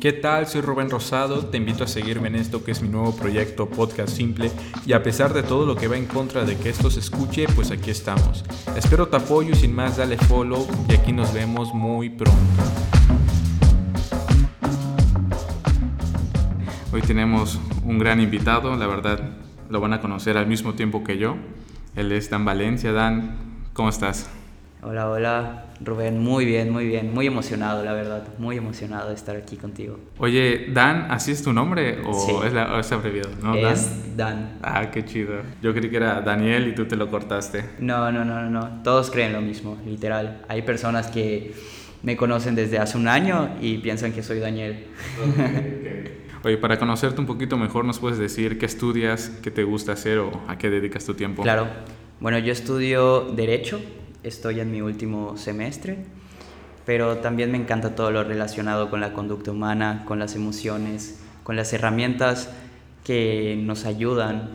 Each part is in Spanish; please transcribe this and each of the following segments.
¿Qué tal? Soy Rubén Rosado, te invito a seguirme en esto que es mi nuevo proyecto Podcast Simple y a pesar de todo lo que va en contra de que esto se escuche, pues aquí estamos. Espero tu apoyo y sin más dale follow y aquí nos vemos muy pronto. Hoy tenemos un gran invitado, la verdad lo van a conocer al mismo tiempo que yo. Él es Dan Valencia. Dan, ¿cómo estás? Hola, hola, Rubén, muy bien, muy bien, muy emocionado, la verdad, muy emocionado de estar aquí contigo. Oye, Dan, ¿así es tu nombre o es, la, es abreviado? ¿no? Es Dan? Ah, qué chido. Yo creí que era Daniel y tú te lo cortaste. No, no, no, no, todos creen lo mismo, literal. Hay personas que me conocen desde hace un año y piensan que soy Daniel. Oye, para conocerte un poquito mejor, ¿nos puedes decir qué estudias, qué te gusta hacer o a qué dedicas tu tiempo? Claro. Bueno, yo estudio Derecho estoy en mi último semestre, pero también me encanta todo lo relacionado con la conducta humana, con las emociones, con las herramientas que nos ayudan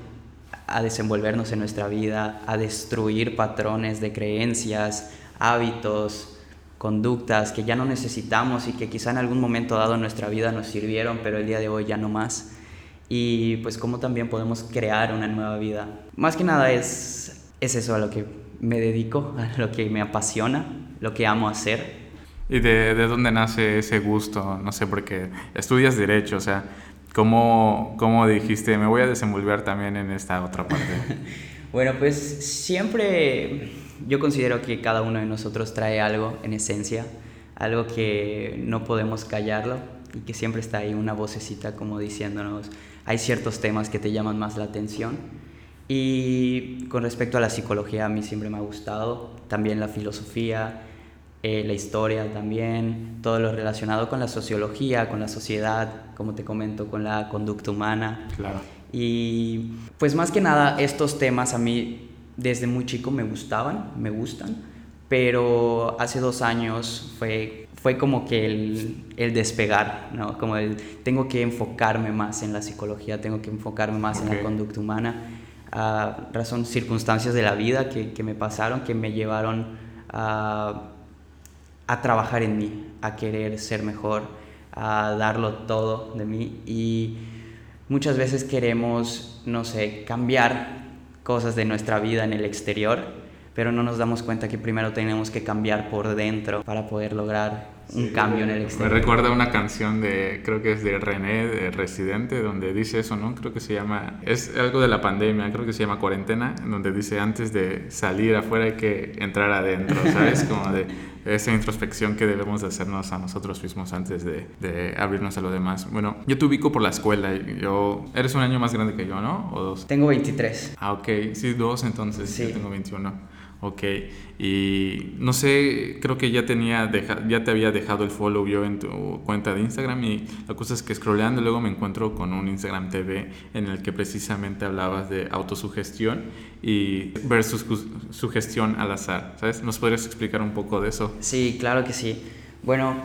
a desenvolvernos en nuestra vida, a destruir patrones de creencias, hábitos, conductas que ya no necesitamos y que quizá en algún momento dado en nuestra vida nos sirvieron, pero el día de hoy ya no más. Y pues cómo también podemos crear una nueva vida. Más que nada es, es eso a lo que me dedico a lo que me apasiona, lo que amo hacer. ¿Y de, de dónde nace ese gusto? No sé, porque estudias derecho, o sea, ¿cómo, ¿cómo dijiste, me voy a desenvolver también en esta otra parte? bueno, pues siempre yo considero que cada uno de nosotros trae algo en esencia, algo que no podemos callarlo y que siempre está ahí una vocecita como diciéndonos, hay ciertos temas que te llaman más la atención y con respecto a la psicología, a mí siempre me ha gustado, también la filosofía, eh, la historia también, todo lo relacionado con la sociología, con la sociedad, como te comento, con la conducta humana. Claro. Y pues más que nada estos temas a mí desde muy chico me gustaban, me gustan, pero hace dos años fue, fue como que el, el despegar, ¿no? Como el, tengo que enfocarme más en la psicología, tengo que enfocarme más en la conducta humana a razón circunstancias de la vida que, que me pasaron, que me llevaron a, a, trabajar en mí, a querer ser mejor, a darlo todo de mí. Y muchas veces queremos, no sé, cambiar cosas de nuestra vida en el exterior, pero no nos damos cuenta que primero tenemos que cambiar por dentro para poder lograr un cambio en el exterior. Me recuerda una canción de, creo que es de René, de Residente, donde dice eso, ¿no? Creo que se llama, es algo de la pandemia, creo que se llama Cuarentena, donde dice antes de salir afuera hay que entrar adentro, ¿sabes? Como de esa introspección que debemos de hacernos a nosotros mismos antes de, de abrirnos a lo demás. Bueno, yo te ubico por la escuela, yo, eres un año más grande que yo, ¿no? ¿O dos? Tengo 23. Ah, ok, sí, dos entonces, sí. yo tengo 21. Ok, y no sé, creo que ya tenía, ya te había dejado el follow yo en tu cuenta de Instagram y la cosa es que scrolleando luego me encuentro con un Instagram TV en el que precisamente hablabas de autosugestión y versus sugestión al azar, ¿sabes? ¿Nos podrías explicar un poco de eso? Sí, claro que sí. Bueno,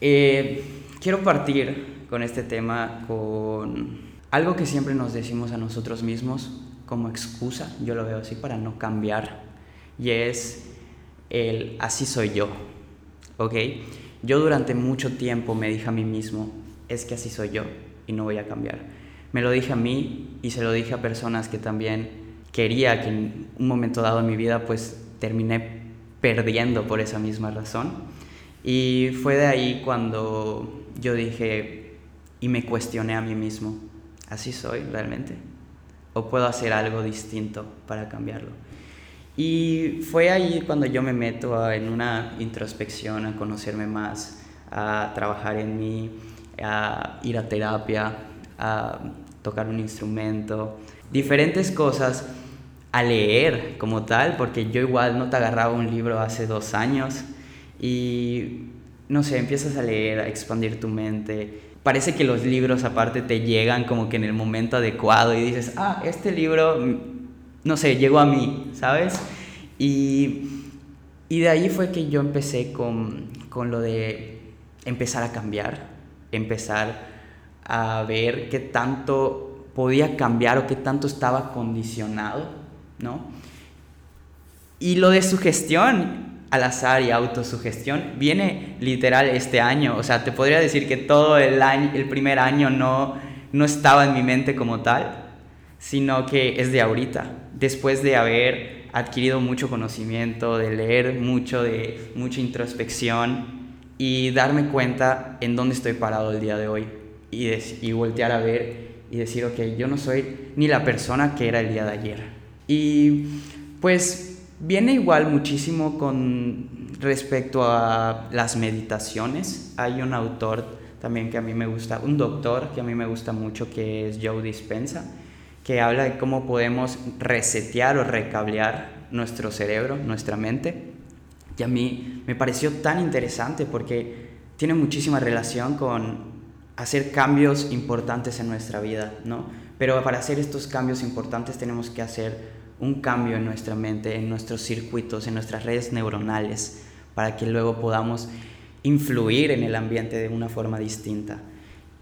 eh, quiero partir con este tema con algo que siempre nos decimos a nosotros mismos como excusa, yo lo veo así, para no cambiar y es el así soy yo, ¿ok? Yo durante mucho tiempo me dije a mí mismo, es que así soy yo y no voy a cambiar. Me lo dije a mí y se lo dije a personas que también quería que en un momento dado en mi vida pues terminé perdiendo por esa misma razón. Y fue de ahí cuando yo dije y me cuestioné a mí mismo, ¿así soy realmente? ¿O puedo hacer algo distinto para cambiarlo? Y fue ahí cuando yo me meto en una introspección, a conocerme más, a trabajar en mí, a ir a terapia, a tocar un instrumento, diferentes cosas, a leer como tal, porque yo igual no te agarraba un libro hace dos años y no sé, empiezas a leer, a expandir tu mente. Parece que los libros aparte te llegan como que en el momento adecuado y dices, ah, este libro no sé, llegó a mí, ¿sabes? Y, y de ahí fue que yo empecé con, con lo de empezar a cambiar, empezar a ver qué tanto podía cambiar o qué tanto estaba condicionado, ¿no? Y lo de su gestión, al azar y autosugestión viene literal este año. O sea, te podría decir que todo el, año, el primer año no, no estaba en mi mente como tal, sino que es de ahorita, después de haber adquirido mucho conocimiento, de leer mucho, de mucha introspección y darme cuenta en dónde estoy parado el día de hoy y, y voltear a ver y decir, ok, yo no soy ni la persona que era el día de ayer. Y pues viene igual muchísimo con respecto a las meditaciones. Hay un autor también que a mí me gusta, un doctor que a mí me gusta mucho que es Joe Dispensa, que habla de cómo podemos resetear o recablear nuestro cerebro, nuestra mente. Y a mí me pareció tan interesante porque tiene muchísima relación con hacer cambios importantes en nuestra vida, ¿no? Pero para hacer estos cambios importantes tenemos que hacer un cambio en nuestra mente, en nuestros circuitos, en nuestras redes neuronales, para que luego podamos influir en el ambiente de una forma distinta.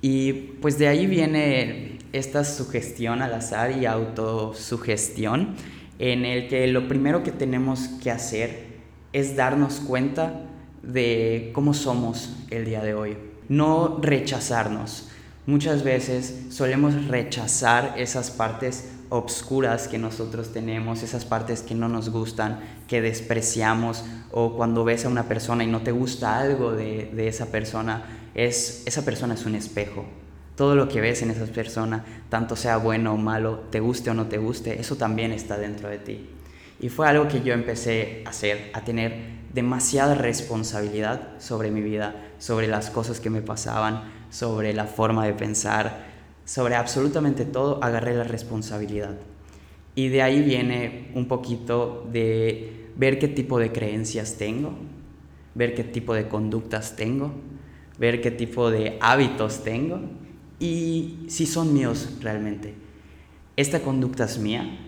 Y pues de ahí viene esta sugestión al azar y autosugestión, en el que lo primero que tenemos que hacer es darnos cuenta de cómo somos el día de hoy, no rechazarnos. Muchas veces solemos rechazar esas partes obscuras que nosotros tenemos, esas partes que no nos gustan, que despreciamos, o cuando ves a una persona y no te gusta algo de, esa persona, es, esa persona es un espejo. Todo lo que ves en esa persona, tanto sea bueno o malo, te guste o no te guste, eso también está dentro de ti. Y fue algo que yo empecé a hacer, a tener demasiada responsabilidad sobre mi vida, sobre las cosas que me pasaban, sobre la forma de pensar, sobre absolutamente todo agarré la responsabilidad. Y de ahí viene un poquito de ver qué tipo de creencias tengo, ver qué tipo de conductas tengo, ver qué tipo de hábitos tengo y si son míos realmente. Esta conducta es mía,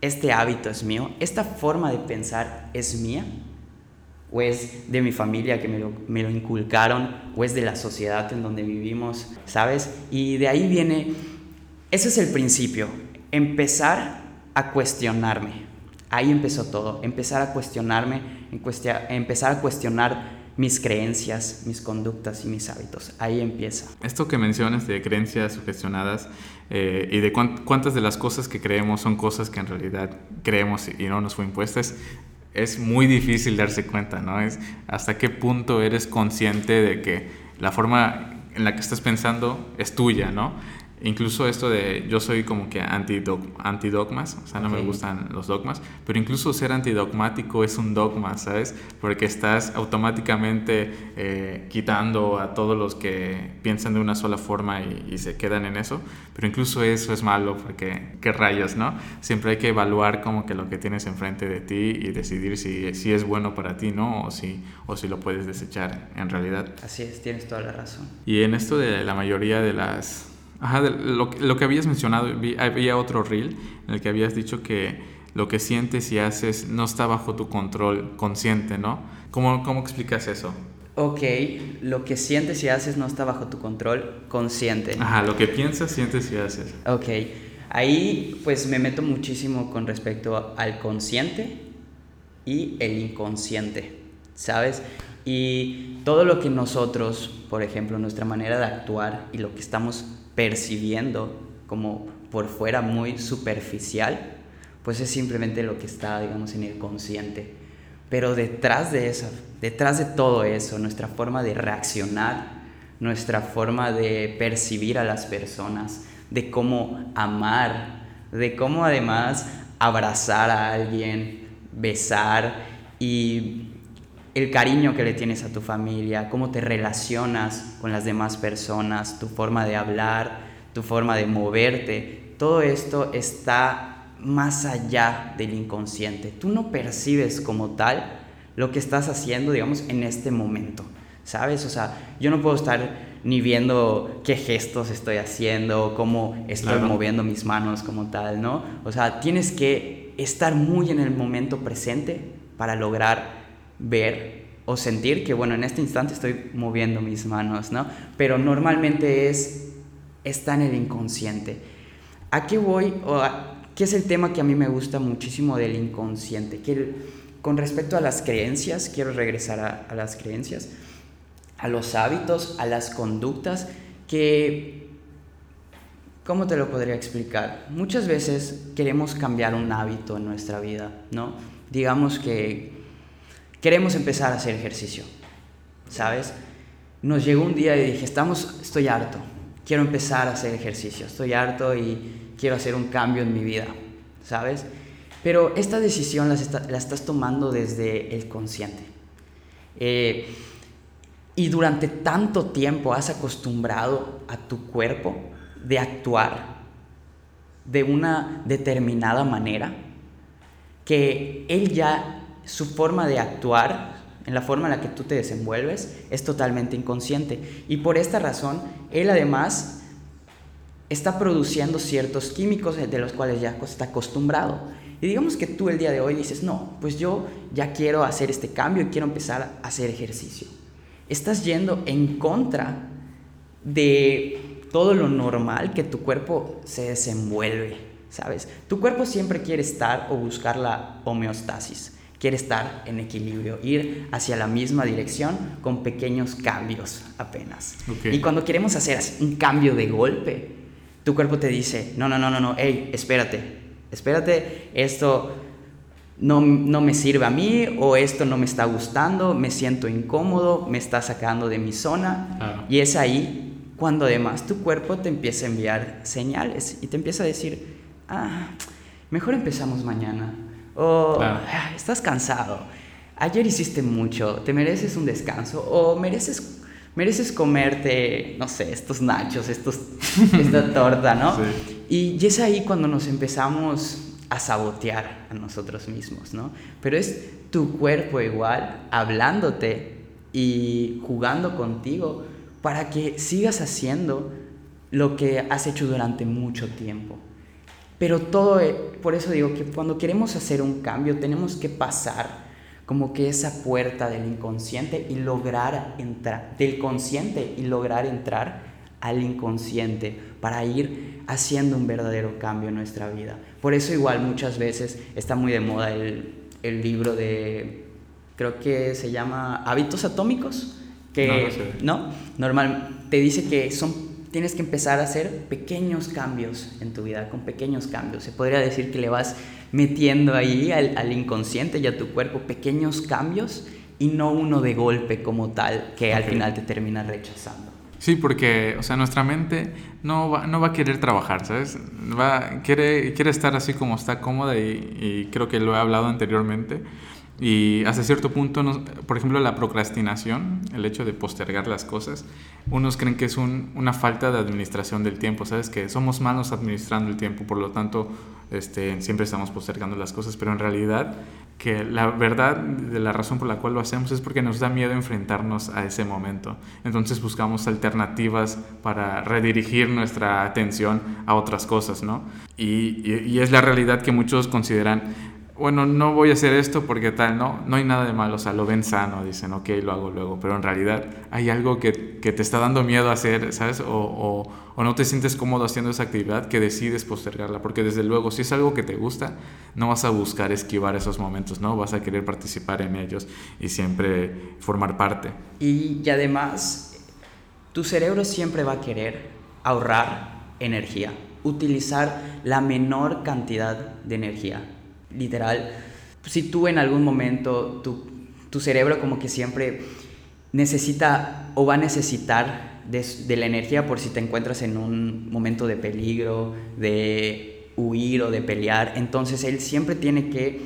este hábito es mío, esta forma de pensar es mía o es de mi familia que me lo, inculcaron, o es de la sociedad en donde vivimos, ¿sabes? Y de ahí viene, ese es el principio, empezar a cuestionarme. Ahí empezó todo, empezar a cuestionarme, empezar a cuestionar mis creencias, mis conductas y mis hábitos. Ahí empieza. Esto que mencionas de creencias sugestionadas eh, y de cuántas de las cosas que creemos son cosas que en realidad creemos y no nos fue impuestas, es muy difícil darse cuenta, ¿no? Es hasta qué punto eres consciente de que la forma en la que estás pensando es tuya, ¿no? Incluso esto de yo soy como que anti-dogmas, o sea, no me gustan los dogmas, pero incluso ser antidogmático es un dogma, ¿sabes? Porque estás automáticamente eh, quitando a todos los que piensan de una sola forma y, se quedan en eso, pero incluso eso es malo porque, ¿qué rayos, no? Siempre hay que evaluar como que lo que tienes enfrente de ti y decidir si, si es bueno para ti, ¿no? O si, o si lo puedes desechar en realidad. Así es, tienes toda la razón. Y en esto de la mayoría de las Ajá, lo, lo, que habías mencionado, había otro reel en el que habías dicho que lo que sientes y haces no está bajo tu control consciente, ¿no? ¿Cómo, cómo explicas eso? Ok, lo que sientes y haces no está bajo tu control consciente. Ajá, lo que piensas, sientes y haces. Ok, ahí pues me meto muchísimo con respecto al consciente y el inconsciente, ¿sabes? Y todo lo que nosotros, por ejemplo, nuestra manera de actuar y lo que estamos percibiendo como por fuera muy superficial, pues es simplemente lo que está, digamos, en el consciente. Pero detrás de eso, detrás de todo eso, nuestra forma de reaccionar, nuestra forma de percibir a las personas, de cómo amar, de cómo además abrazar a alguien, besar y el cariño que le tienes a tu familia, cómo te relacionas con las demás personas, tu forma de hablar, tu forma de moverte, todo esto está más allá del inconsciente. Tú no percibes como tal lo que estás haciendo, digamos, en este momento, ¿sabes? O sea, yo no puedo estar ni viendo qué gestos estoy haciendo, cómo estoy moviendo mis manos como tal, ¿no? O sea, tienes que estar muy en el momento presente para lograr ver o sentir que, bueno, en este instante estoy moviendo mis manos, ¿no? Pero normalmente es, está en el inconsciente. ¿A qué voy? O ¿Qué es el tema que a mí me gusta muchísimo del inconsciente? Que con respecto a las creencias, quiero regresar a, a las creencias, a los hábitos, a las conductas que ¿Cómo te lo podría explicar? Muchas veces queremos cambiar un hábito en nuestra vida, ¿no? Digamos que queremos empezar a hacer ejercicio, ¿sabes? Nos llegó un día y dije, estamos, estoy harto, quiero empezar a hacer ejercicio, estoy harto y quiero hacer un cambio en mi vida, ¿sabes? Pero esta decisión la, estás tomando desde el consciente. Eh, y durante tanto tiempo has acostumbrado a tu cuerpo de actuar de una determinada manera, que él ya, su forma de actuar, en la forma en la que tú te desenvuelves, es totalmente inconsciente. Y por esta razón, él además está produciendo ciertos químicos de los cuales ya está acostumbrado. Y digamos que tú el día de hoy dices, no, pues yo ya quiero hacer este cambio y quiero empezar a hacer ejercicio. Estás yendo en contra de todo lo normal que tu cuerpo se desenvuelve, ¿sabes? Tu cuerpo siempre quiere estar o buscar la homeostasis, quiere estar en equilibrio, ir hacia la misma dirección con pequeños cambios apenas. Y cuando queremos hacer un cambio de golpe, tu cuerpo te dice, no, no, no, no, no, hey, espérate, espérate, esto no, no, me sirve a mí o esto no me está gustando, me siento incómodo, me está sacando de mi zona. Y es ahí cuando además tu cuerpo te empieza a enviar señales y te empieza a decir, ah, mejor empezamos mañana. O ah, estás cansado. Ayer hiciste mucho, te mereces un descanso o mereces, mereces comerte, no sé, estos nachos, estos, esta torta, ¿no? Y, y es ahí cuando nos empezamos a sabotear a nosotros mismos, ¿no? Pero es tu cuerpo igual hablándote y jugando contigo para que sigas haciendo lo que has hecho durante mucho tiempo. Pero todo, e, por eso digo que cuando queremos hacer un cambio tenemos que pasar como que esa puerta del inconsciente y lograr entrar, del consciente y lograr entrar al inconsciente para ir haciendo un verdadero cambio en nuestra vida. Por eso igual muchas veces está muy de moda el, el libro de, creo que se llama Hábitos Atómicos, que no, normal te dice que son tienes que empezar a hacer pequeños cambios en tu vida, con pequeños cambios. Se podría decir que le vas metiendo ahí al, inconsciente y a tu cuerpo pequeños cambios y no uno de golpe como tal que al final te termina rechazando. Sí, porque, o sea, nuestra mente no va, no va a querer trabajar, ¿sabes? Va, quiere, quiere estar así como está cómoda y, y creo que lo he hablado anteriormente y hasta cierto punto, por ejemplo, la procrastinación, el hecho de postergar las cosas, unos creen que es una falta de administración del tiempo, ¿sabes? Que somos malos administrando el tiempo, por lo tanto, este, siempre estamos postergando las cosas, pero en realidad que la verdad de la razón por la cual lo hacemos es porque nos da miedo enfrentarnos a ese momento. Entonces buscamos alternativas para redirigir nuestra atención a otras cosas, ¿no? Y, y es la realidad que muchos consideran bueno, no voy a hacer esto porque tal, no, no hay nada de malo, o sea, lo ven sano, dicen, ok, lo hago luego, pero en realidad hay algo que, que te está dando miedo hacer, ¿sabes? O, o, o, no te sientes cómodo haciendo esa actividad que decides postergarla, porque desde luego, si es algo que te gusta, no vas a buscar esquivar esos momentos, ¿no? Vas a querer participar en ellos y siempre formar parte. Y, y además, tu cerebro siempre va a querer ahorrar energía, utilizar la menor cantidad de energía literal, si tú en algún momento, tu, tu cerebro como que siempre necesita o va a necesitar de, de, la energía por si te encuentras en un momento de peligro, de huir o de pelear, entonces él siempre tiene que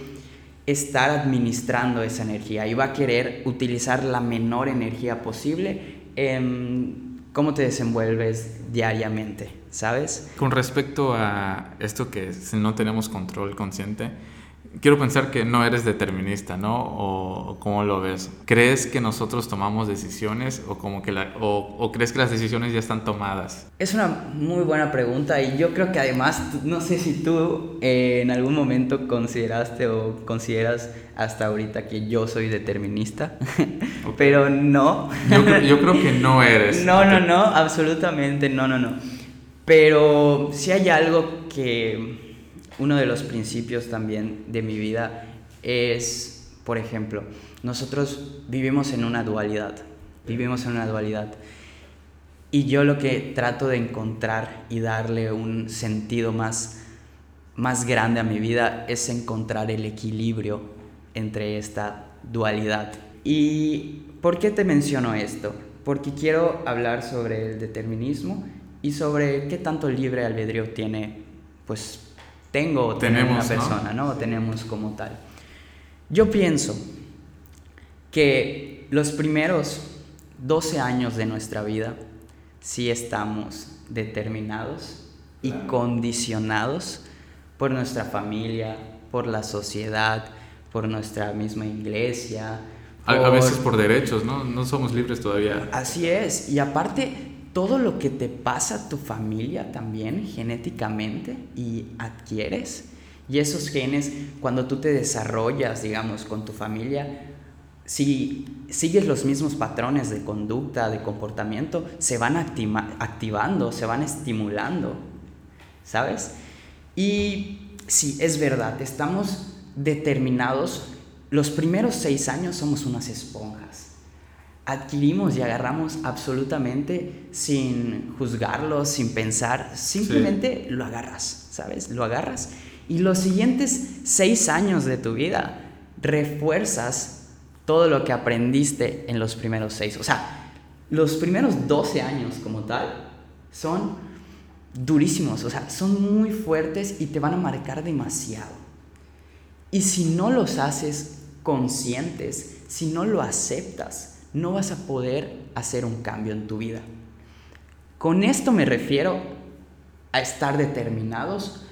estar administrando esa energía y va a querer utilizar la menor energía posible en cómo te desenvuelves diariamente, ¿sabes? Con respecto a esto que no tenemos control consciente, quiero pensar que no eres determinista, ¿no? O, cómo lo ves. ¿Crees que nosotros tomamos decisiones o, como que la, o, crees que las decisiones ya están tomadas? Es una muy buena pregunta y yo creo que además, no sé si tú eh, en algún momento consideraste o consideras hasta ahorita que yo soy determinista, pero no. Yo, yo creo que no eres. no, no, no, absolutamente no, no, no. Pero si hay algo que uno de los principios también de mi vida es Por ejemplo, nosotros vivimos en una dualidad, vivimos en una dualidad. Y yo lo que trato de encontrar y darle un sentido más, más grande a mi vida es encontrar el equilibrio entre esta dualidad. ¿Y por qué te menciono esto? Porque quiero hablar sobre el determinismo y sobre qué tanto libre albedrío tiene, pues tengo o tenemos una persona, ¿no? ¿no? Tenemos como tal. Yo pienso que los primeros 12 años de nuestra vida sí estamos determinados y condicionados por nuestra familia, por la sociedad, por nuestra misma iglesia. A, veces por derechos, ¿no? No somos libres todavía. Así es. Y aparte, todo lo que te pasa a tu familia también genéticamente y adquieres. Y esos genes, cuando tú te desarrollas, digamos, con tu familia, si sigues los mismos patrones de conducta, de comportamiento, se van activando, se van estimulando, ¿sabes? Y sí, es verdad, estamos determinados, los primeros seis años somos unas esponjas. Adquirimos y agarramos absolutamente sin juzgarlo, sin pensar, simplemente lo agarras, ¿sabes? Lo agarras. Y los siguientes seis años de tu vida refuerzas todo lo que aprendiste en los primeros seis. O sea, los primeros 12 años como tal son durísimos, o sea, son muy fuertes y te van a marcar demasiado. Y si no los haces conscientes, si no lo aceptas, no vas a poder hacer un cambio en tu vida. Con esto me refiero a estar determinados,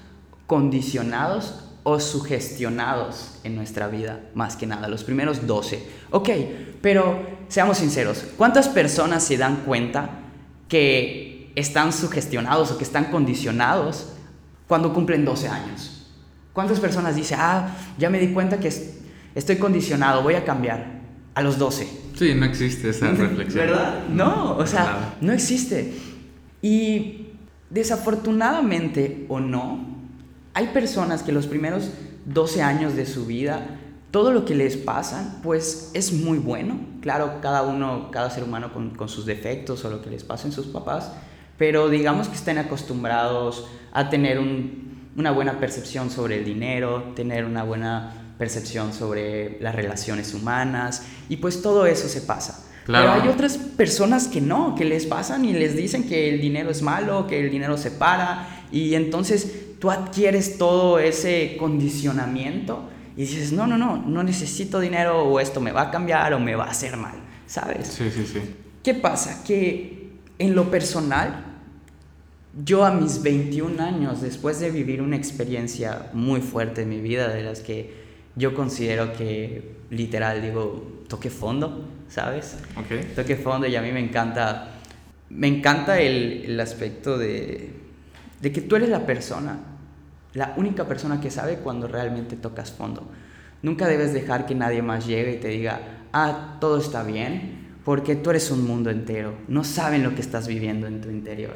condicionados o sugestionados en nuestra vida, más que nada, los primeros 12. Ok, pero seamos sinceros, ¿cuántas personas se dan cuenta que están sugestionados o que están condicionados cuando cumplen 12 años? ¿Cuántas personas dicen, ah, ya me di cuenta que estoy condicionado, voy a cambiar a los 12? Sí, no existe esa reflexión. ¿Verdad? No, o sea, no existe. Y desafortunadamente o no, hay personas que los primeros 12 años de su vida, todo lo que les pasa, pues es muy bueno. Claro, cada uno, cada ser humano con, con sus defectos o lo que les pasa en sus papás, pero digamos que estén acostumbrados a tener un una buena percepción sobre el dinero, tener una buena percepción sobre las relaciones humanas y pues todo eso se pasa. Pero hay otras personas que no, que les pasan y les dicen que el dinero es malo, que el dinero se para y entonces tú adquieres todo ese condicionamiento y dices, no, no, no, no necesito dinero o esto me va a cambiar o me va a hacer mal, ¿sabes? Sí, sí, sí. ¿Qué pasa? Que en lo personal yo a mis 21 años, después de vivir una experiencia muy fuerte en mi vida, de las que yo considero que literal digo, toque fondo, ¿sabes? Okay. Toque fondo y a mí me encanta, me encanta el, el aspecto de, de que tú eres la persona, la única persona que sabe cuando realmente tocas fondo. Nunca debes dejar que nadie más llegue y te diga, ah, todo está bien, porque tú eres un mundo entero. No saben lo que estás viviendo en tu interior.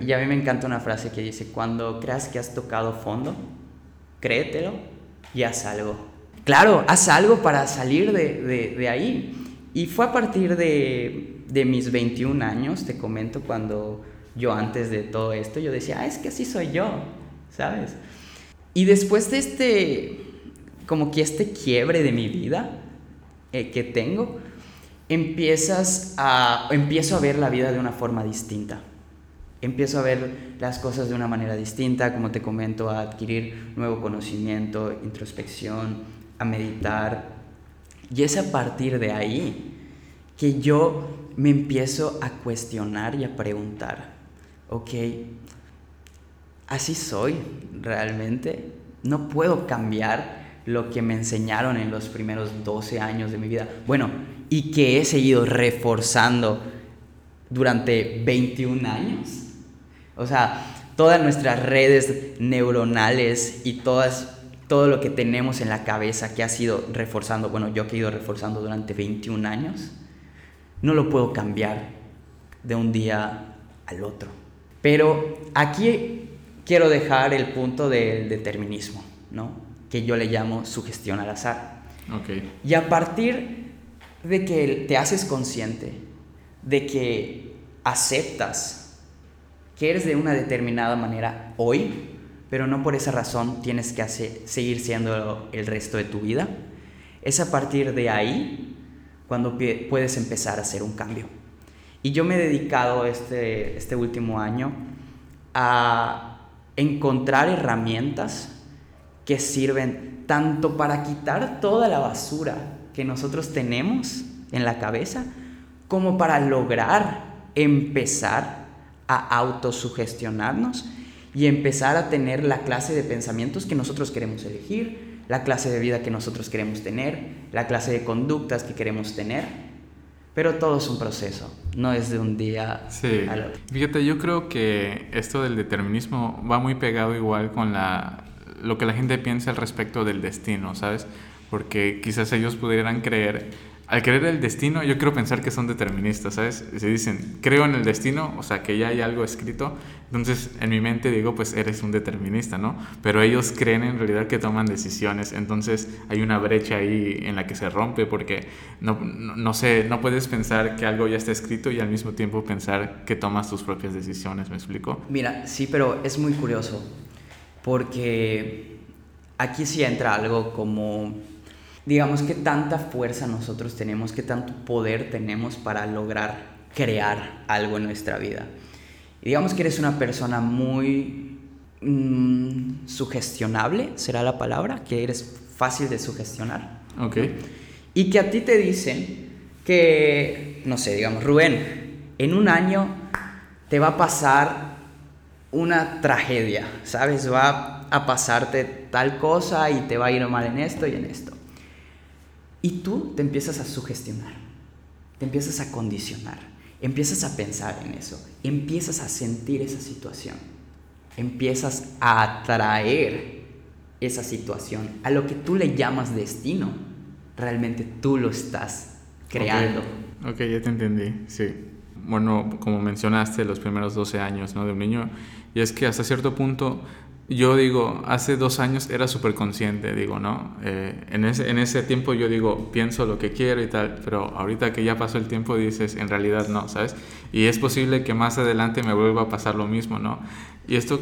Y a mí me encanta una frase que dice, cuando creas que has tocado fondo, créetelo y haz algo. Claro, haz algo para salir de, de, ahí. Y fue a partir de, de, mis 21 años, te comento, cuando yo antes de todo esto, yo decía, ah, es que así soy yo, ¿sabes? Y después de este, como que este quiebre de mi vida eh, que tengo, empiezas a, empiezo a ver la vida de una forma distinta empiezo a ver las cosas de una manera distinta, como te comento, a adquirir nuevo conocimiento, introspección, a meditar. Y es a partir de ahí que yo me empiezo a cuestionar y a preguntar, ok, así soy realmente, no puedo cambiar lo que me enseñaron en los primeros 12 años de mi vida. Bueno, y que he seguido reforzando durante 21 años. O sea, todas nuestras redes neuronales y todas, todo lo que tenemos en la cabeza que ha sido reforzando, bueno, yo que he ido reforzando durante 21 años, no lo puedo cambiar de un día al otro. Pero aquí quiero dejar el punto del determinismo, ¿no? Que yo le llamo sugestión al azar. Okay. Y a partir de que te haces consciente, de que aceptas que eres de una determinada manera hoy, pero no por esa razón tienes que seguir siendo el resto de tu vida, es a partir de ahí cuando puedes empezar a hacer un cambio. Y yo me he dedicado este, este último año a encontrar herramientas que sirven tanto para quitar toda la basura que nosotros tenemos en la cabeza, como para lograr empezar a autosugestionarnos y empezar a tener la clase de pensamientos que nosotros queremos elegir, la clase de vida que nosotros queremos tener, la clase de conductas que queremos tener. Pero todo es un proceso, no es de un día sí. al otro. Fíjate, yo creo que esto del determinismo va muy pegado igual con la, lo que la gente piensa al respecto del destino, ¿sabes? Porque quizás ellos pudieran creer al creer el destino, yo quiero pensar que son deterministas, ¿sabes? Se dicen, creo en el destino, o sea, que ya hay algo escrito, entonces en mi mente digo, pues eres un determinista, ¿no? Pero ellos creen en realidad que toman decisiones, entonces hay una brecha ahí en la que se rompe porque no, no, sé, no puedes pensar que algo ya está escrito y al mismo tiempo pensar que tomas tus propias decisiones, ¿me explico? Mira, sí, pero es muy curioso porque aquí sí entra algo como digamos, qué tanta fuerza nosotros tenemos, qué tanto poder tenemos para lograr crear algo en nuestra vida. Y digamos que eres una persona muy mm, sugestionable, será la palabra, que eres fácil de sugestionar. Ok. Y que a ti te dicen que, no sé, digamos, Rubén, en un año te va a pasar una tragedia, ¿sabes? Va a pasarte tal cosa y te va a ir mal en esto y en esto. Y tú te empiezas a sugestionar, te empiezas a condicionar, empiezas a pensar en eso, empiezas a sentir esa situación, empiezas a atraer esa situación a lo que tú le llamas destino. Realmente tú lo estás creando. Ok, ya te entendí, sí. Bueno, como mencionaste, los primeros 12 años ¿no? de un niño, y es que hasta cierto punto yo digo, hace dos años era súper consciente, digo, ¿no? Eh, en, ese, en ese tiempo yo digo, pienso lo que quiero y tal, pero ahorita que ya pasó el tiempo dices, en realidad no, ¿sabes? Y es posible que más adelante me vuelva a pasar lo mismo, ¿no? Y esto,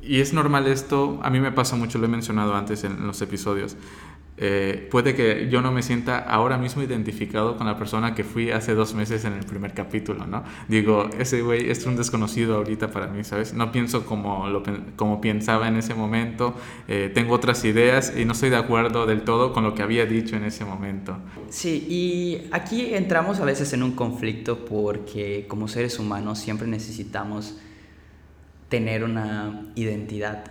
y es normal esto, a mí me pasa mucho, lo he mencionado antes en los episodios. Eh, puede que yo no me sienta ahora mismo identificado con la persona que fui hace dos meses en el primer capítulo, ¿no? Digo, ese güey es un desconocido ahorita para mí, ¿sabes? No pienso como, como pensaba en ese momento, eh, tengo otras ideas y no estoy de acuerdo del todo con lo que había dicho en ese momento. Sí, y aquí entramos a veces en un conflicto porque como seres humanos siempre necesitamos tener una identidad,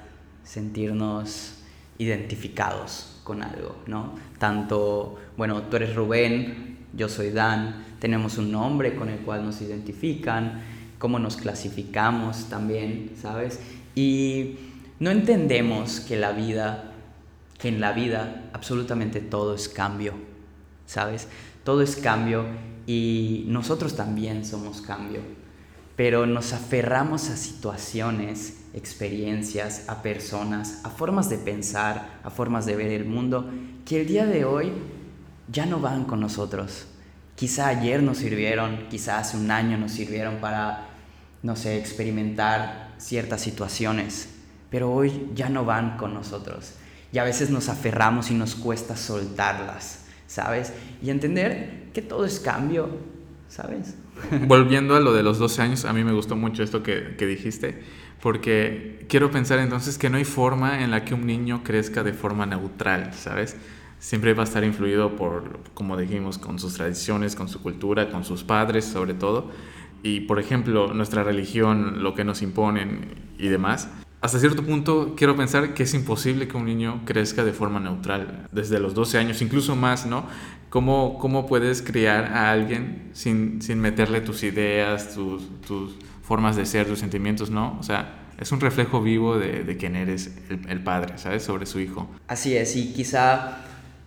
sentirnos identificados algo, ¿no? Tanto, bueno, tú eres Rubén, yo soy Dan, tenemos un nombre con el cual nos identifican, cómo nos clasificamos también, ¿sabes? Y no entendemos que la vida, que en la vida absolutamente todo es cambio, ¿sabes? Todo es cambio y nosotros también somos cambio, pero nos aferramos a situaciones experiencias, a personas, a formas de pensar, a formas de ver el mundo, que el día de hoy ya no van con nosotros. Quizá ayer nos sirvieron, quizá hace un año nos sirvieron para, no sé, experimentar ciertas situaciones, pero hoy ya no van con nosotros. Y a veces nos aferramos y nos cuesta soltarlas, ¿sabes? Y entender que todo es cambio, ¿sabes? Volviendo a lo de los 12 años, a mí me gustó mucho esto que, que dijiste porque quiero pensar entonces que no hay forma en la que un niño crezca de forma neutral, ¿sabes? Siempre va a estar influido por, como dijimos, con sus tradiciones, con su cultura, con sus padres sobre todo, y por ejemplo nuestra religión, lo que nos imponen y demás. Hasta cierto punto quiero pensar que es imposible que un niño crezca de forma neutral, desde los 12 años, incluso más, ¿no? ¿Cómo, cómo puedes criar a alguien sin, sin meterle tus ideas, tus, tus formas de ser, tus sentimientos, ¿no? O sea, es un reflejo vivo de, de quién eres el, padre, ¿sabes? Sobre su hijo. Así es, y quizá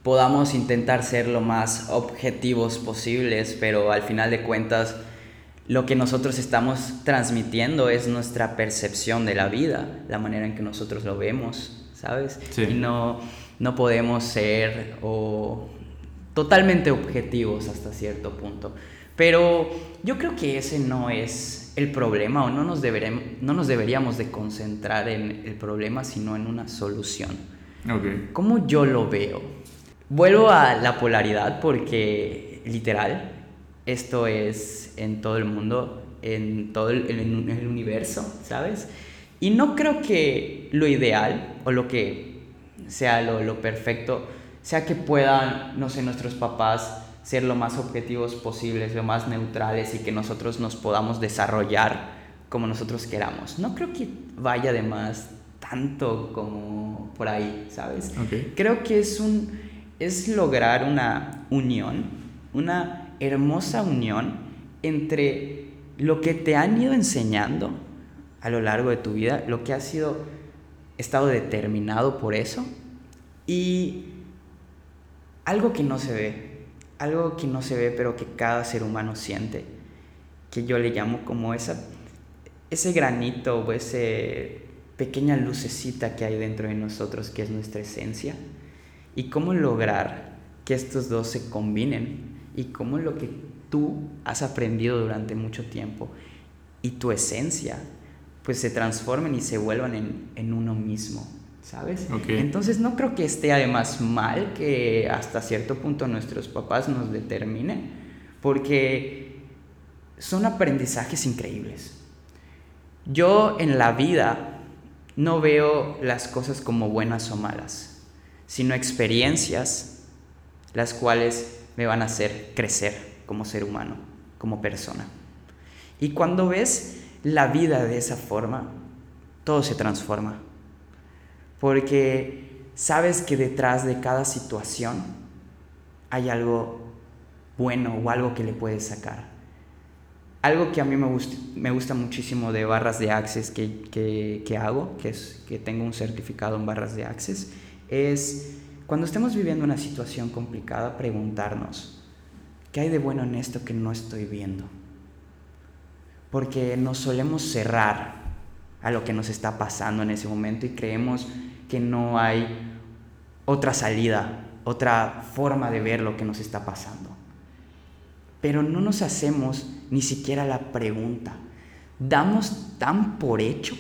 podamos intentar ser lo más objetivos posibles, pero al final de cuentas lo que nosotros estamos transmitiendo es nuestra percepción de la vida, la manera en que nosotros lo vemos, ¿sabes? Y no, no podemos ser o totalmente objetivos hasta cierto punto. Pero yo creo que ese no es el problema o no nos, no nos deberíamos de concentrar en el problema, sino en una solución. Okay. ¿Cómo yo lo veo? Vuelvo a la polaridad porque literal, esto es en todo el mundo, en todo el, el universo, ¿sabes? Y no creo que lo ideal o lo que sea lo, lo perfecto sea que puedan, no sé, nuestros papás ser lo más objetivos posibles, lo más neutrales y que nosotros nos podamos desarrollar como nosotros queramos. No creo que vaya de más tanto como por ahí, ¿sabes? Creo que es un es lograr una unión, una hermosa unión entre lo que te han ido enseñando a lo largo de tu vida, lo que ha sido estado determinado por eso y algo que no se ve, algo que no se ve pero que cada ser humano siente, que yo le llamo como esa, ese granito o ese pequeña lucecita que hay dentro de nosotros que es nuestra esencia y cómo lograr que estos dos se combinen y cómo lo que tú has aprendido durante mucho tiempo y tu esencia pues se transformen y se vuelvan en, en uno mismo. ¿Sabes? Entonces no creo que esté además mal que hasta cierto punto nuestros papás nos determinen, porque son aprendizajes increíbles. Yo en la vida no veo las cosas como buenas o malas, sino experiencias las cuales me van a hacer crecer como ser humano, como persona. Y cuando ves la vida de esa forma, todo se transforma porque sabes que detrás de cada situación hay algo bueno o algo que le puedes sacar. Algo que a mí me gusta, me gusta muchísimo de barras de Access que, que, hago, que es que tengo un certificado en barras de Access, es cuando estemos viviendo una situación complicada, preguntarnos, ¿qué hay de bueno en esto que no estoy viendo? Porque nos solemos cerrar a lo que nos está pasando en ese momento y creemos que no hay otra salida, otra forma de ver lo que nos está pasando. Pero no nos hacemos ni siquiera la pregunta. Damos tan por hecho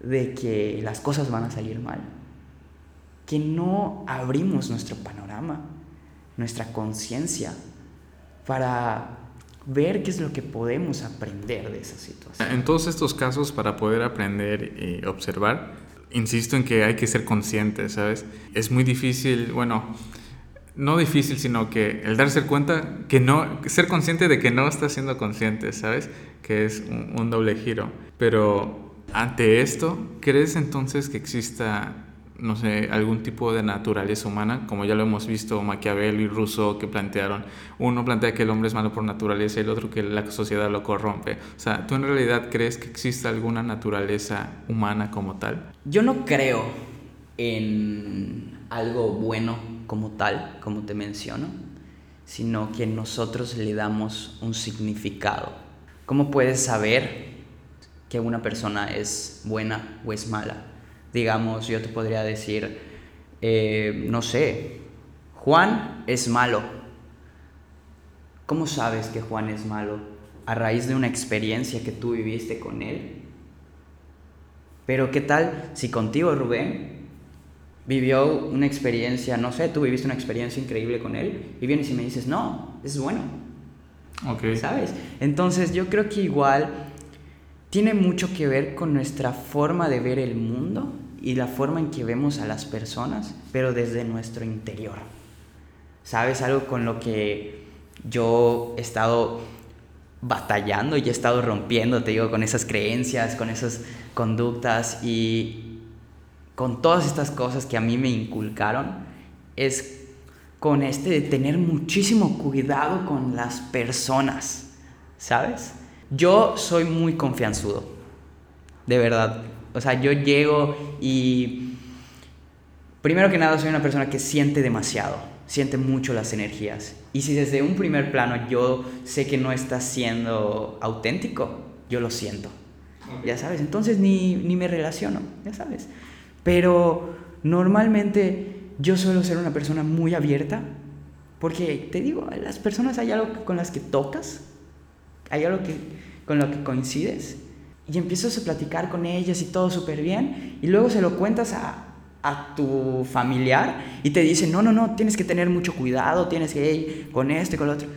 de que las cosas van a salir mal, que no abrimos nuestro panorama, nuestra conciencia, para ver qué es lo que podemos aprender de esa situación. En todos estos casos, para poder aprender y observar, insisto en que hay que ser consciente, ¿sabes? Es muy difícil, bueno, no difícil, sino que el darse cuenta que no, ser consciente de que no está siendo consciente, ¿sabes? Que es un, doble giro. Pero ante esto, ¿crees entonces que exista no sé, algún tipo de naturaleza humana, como ya lo hemos visto Maquiavelo y Rousseau que plantearon. Uno plantea que el hombre es malo por naturaleza y el otro que la sociedad lo corrompe. O sea, ¿tú en realidad crees que existe alguna naturaleza humana como tal? Yo no creo en algo bueno como tal, como te menciono, sino que nosotros le damos un significado. ¿Cómo puedes saber que una persona es buena o es mala? Digamos, yo te podría decir, eh, no sé, Juan es malo. ¿Cómo sabes que Juan es malo? A raíz de una experiencia que tú viviste con él. Pero ¿qué tal si contigo, Rubén, vivió una experiencia, no sé, tú viviste una experiencia increíble con él y vienes y me dices, no, es bueno. Ok. ¿Sabes? Entonces yo creo que igual tiene mucho que ver con nuestra forma de ver el mundo y la forma en que vemos a las personas, pero desde nuestro interior. ¿Sabes? Algo con lo que yo he estado batallando y he estado rompiendo, te digo, con esas creencias, con esas conductas y con todas estas cosas que a mí me inculcaron, es con este de tener muchísimo cuidado con las personas, ¿sabes? Yo soy muy confianzudo, de verdad. O sea, yo llego y primero que nada soy una persona que siente demasiado, siente mucho las energías. Y si desde un primer plano yo sé que no está siendo auténtico, yo lo siento. Ya sabes, entonces ni, ni me relaciono, ya sabes. Pero normalmente yo suelo ser una persona muy abierta Porque te digo, las personas hay algo con las que tocas, hay algo que, con lo que coincides, y empiezas a platicar con ellas y todo súper bien, y luego se lo cuentas a, a tu familiar y te dice, no, no, no, tienes que tener mucho cuidado, tienes que ir con esto y con lo otro.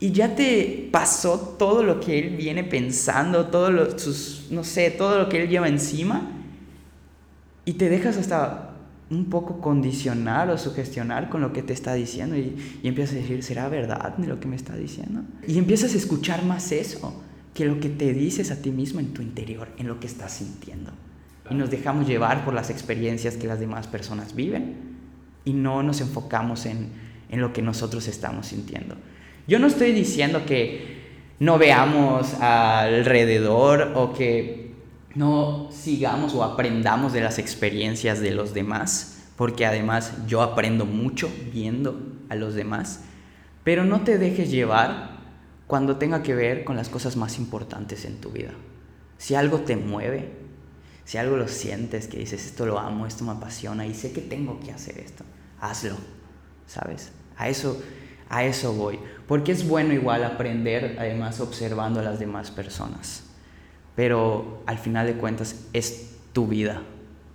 Y ya te pasó todo lo que él viene pensando, todo sus, no sé, todo lo que él lleva encima, y te dejas hasta un poco condicionar o sugestionar con lo que te está diciendo y, y empiezas a decir, ¿será verdad lo que me está diciendo? Y empiezas a escuchar más eso que lo que te dices a ti mismo en tu interior, en lo que estás sintiendo y nos dejamos llevar por las experiencias que las demás personas viven y no nos enfocamos en, en lo que nosotros estamos sintiendo. Yo no estoy diciendo que no veamos alrededor o que no sigamos o aprendamos de las experiencias de los demás, porque además yo aprendo mucho viendo a los demás, pero no te dejes llevar cuando tenga que ver con las cosas más importantes en tu vida. Si algo te mueve, si algo lo sientes, que dices, esto lo amo, esto me apasiona y sé que tengo que hacer esto, hazlo, ¿sabes? A eso, a eso voy. Porque es bueno igual aprender, además, observando a las demás personas. Pero al final de cuentas es tu vida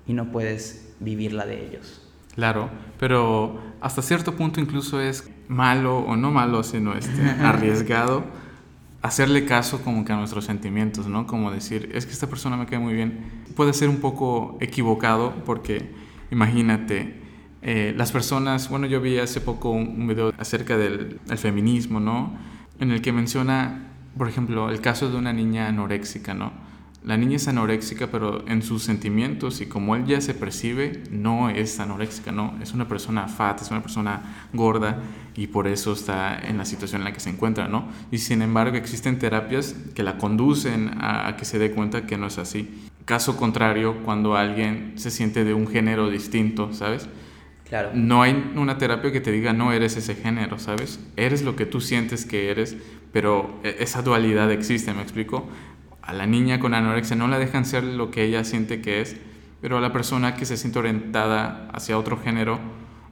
y no puedes vivirla de ellos. Claro, pero hasta cierto punto incluso es malo o no malo, sino este, arriesgado hacerle caso como que a nuestros sentimientos, ¿no? Como decir, es que esta persona me cae muy bien. Puede ser un poco equivocado porque, imagínate, eh, las personas, bueno, yo vi hace poco un, video acerca del, del, feminismo, ¿no? En el que menciona, por ejemplo, el caso de una niña anoréxica, ¿no? La niña es anoréxica, pero en sus sentimientos y como él ya se percibe, no es anoréxica, no, es una persona fat, es una persona gorda y por eso está en la situación en la que se encuentra, ¿no? Y sin embargo existen terapias que la conducen a, que se dé cuenta que no es así. Caso contrario, cuando alguien se siente de un género distinto, ¿sabes? Claro. No hay una terapia que te diga no eres ese género, ¿sabes? Eres lo que tú sientes que eres, pero e, esa dualidad existe, ¿me explico? A la niña con anorexia no la dejan ser lo que ella siente que es, pero a la persona que se siente orientada hacia otro género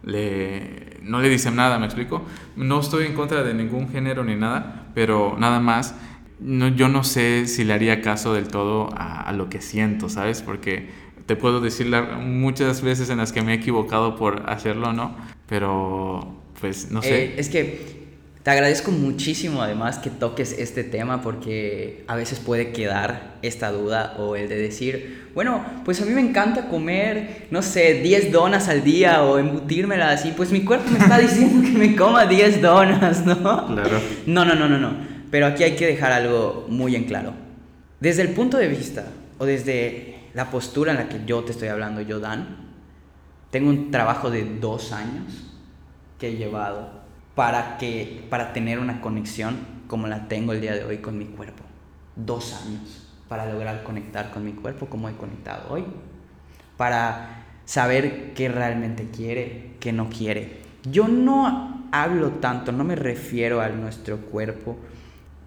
le, no le dicen nada, ¿me explico? No estoy en contra de ningún género ni nada, pero nada más, no, yo no sé si le haría caso del todo a, lo que siento, ¿sabes? Porque te puedo decir muchas veces en las que me he equivocado por hacerlo, ¿no? Pero, pues, no sé. Eh, es que te agradezco muchísimo además que toques este tema porque a veces puede quedar esta duda o el de decir, bueno, pues a mí me encanta comer, no sé, 10 donas al día o embutírmelas y pues mi cuerpo me está diciendo que me coma 10 donas, ¿no? Claro. No, no, no, no, no. Pero aquí hay que dejar algo muy en claro. Desde el punto de vista o desde la postura en la que yo te estoy hablando, yo Dan, tengo un trabajo de dos años que he llevado para, que, para tener una conexión como la tengo el día de hoy con mi cuerpo. Dos años para lograr conectar con mi cuerpo como he conectado hoy. Para saber qué realmente quiere, qué no quiere. Yo no hablo tanto, no me refiero a nuestro cuerpo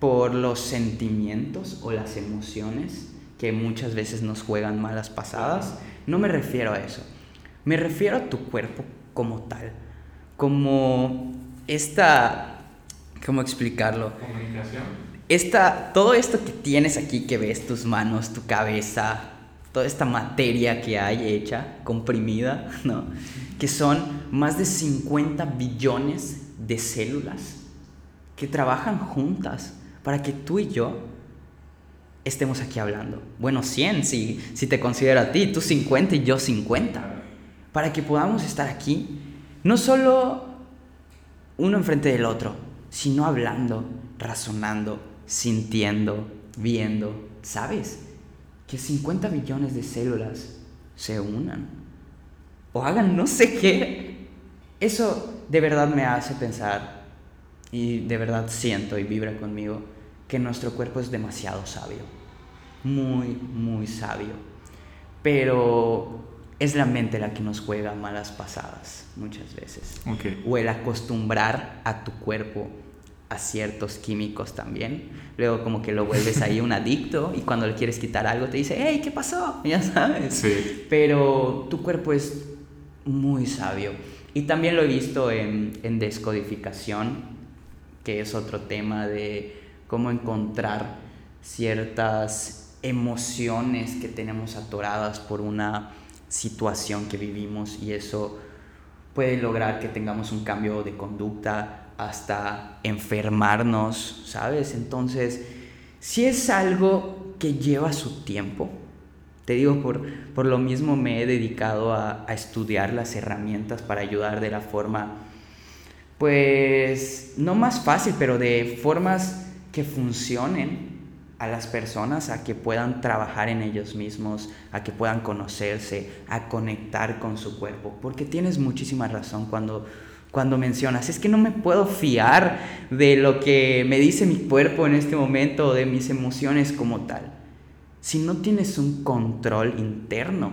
por los sentimientos o las emociones que muchas veces nos juegan malas pasadas. No me refiero a eso. Me refiero a tu cuerpo como tal. Como esta, ¿cómo explicarlo? Comunicación. Esta, todo esto que tienes aquí, que ves tus manos, tu cabeza, toda esta materia que hay hecha, comprimida, ¿no? Que son más de 50 billones de células que trabajan juntas para que tú y yo estemos aquí hablando. Bueno, 100 si, si te considero a ti, tú 50 y yo 50. Para que podamos estar aquí, no solo uno enfrente del otro, sino hablando, razonando, sintiendo, viendo. ¿Sabes? Que 50 billones de células se unan o hagan no sé qué. Eso de verdad me hace pensar y de verdad siento y vibra conmigo que nuestro cuerpo es demasiado sabio. Muy, muy sabio. Pero es la mente la que nos juega malas pasadas muchas veces. O el acostumbrar a tu cuerpo a ciertos químicos también. Luego como que lo vuelves ahí un adicto y cuando le quieres quitar algo te dice, hey, ¿qué pasó? Ya sabes. Sí. Pero tu cuerpo es muy sabio. Y también lo he visto en, en descodificación, que es otro tema de cómo encontrar ciertas emociones que tenemos atoradas por una situación que vivimos y eso puede lograr que tengamos un cambio de conducta hasta enfermarnos, ¿sabes? Entonces, si es algo que lleva su tiempo, te digo, por, por lo mismo me he dedicado a, a estudiar las herramientas para ayudar de la forma, pues, no más fácil, pero de formas que funcionen a las personas a que puedan trabajar en ellos mismos, a que puedan conocerse, a conectar con su cuerpo. Porque tienes muchísima razón cuando, cuando mencionas, es que no me puedo fiar de lo que me dice mi cuerpo en este momento, de mis emociones como tal. Si no tienes un control interno,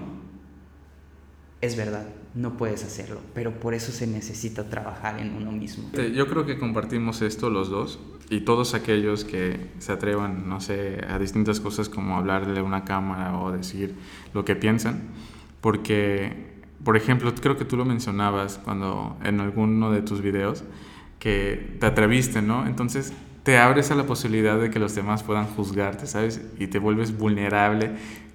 es verdad, no puedes hacerlo, pero por eso se necesita trabajar en uno mismo. Yo creo que compartimos esto los dos y todos aquellos que se atrevan, no sé, a distintas cosas como hablarle a una cámara o decir lo que piensan, porque, por ejemplo, creo que tú lo mencionabas cuando en alguno de tus videos, que te atreviste, ¿no? Entonces te abres a la posibilidad de que los demás puedan juzgarte, ¿sabes? Y te vuelves vulnerable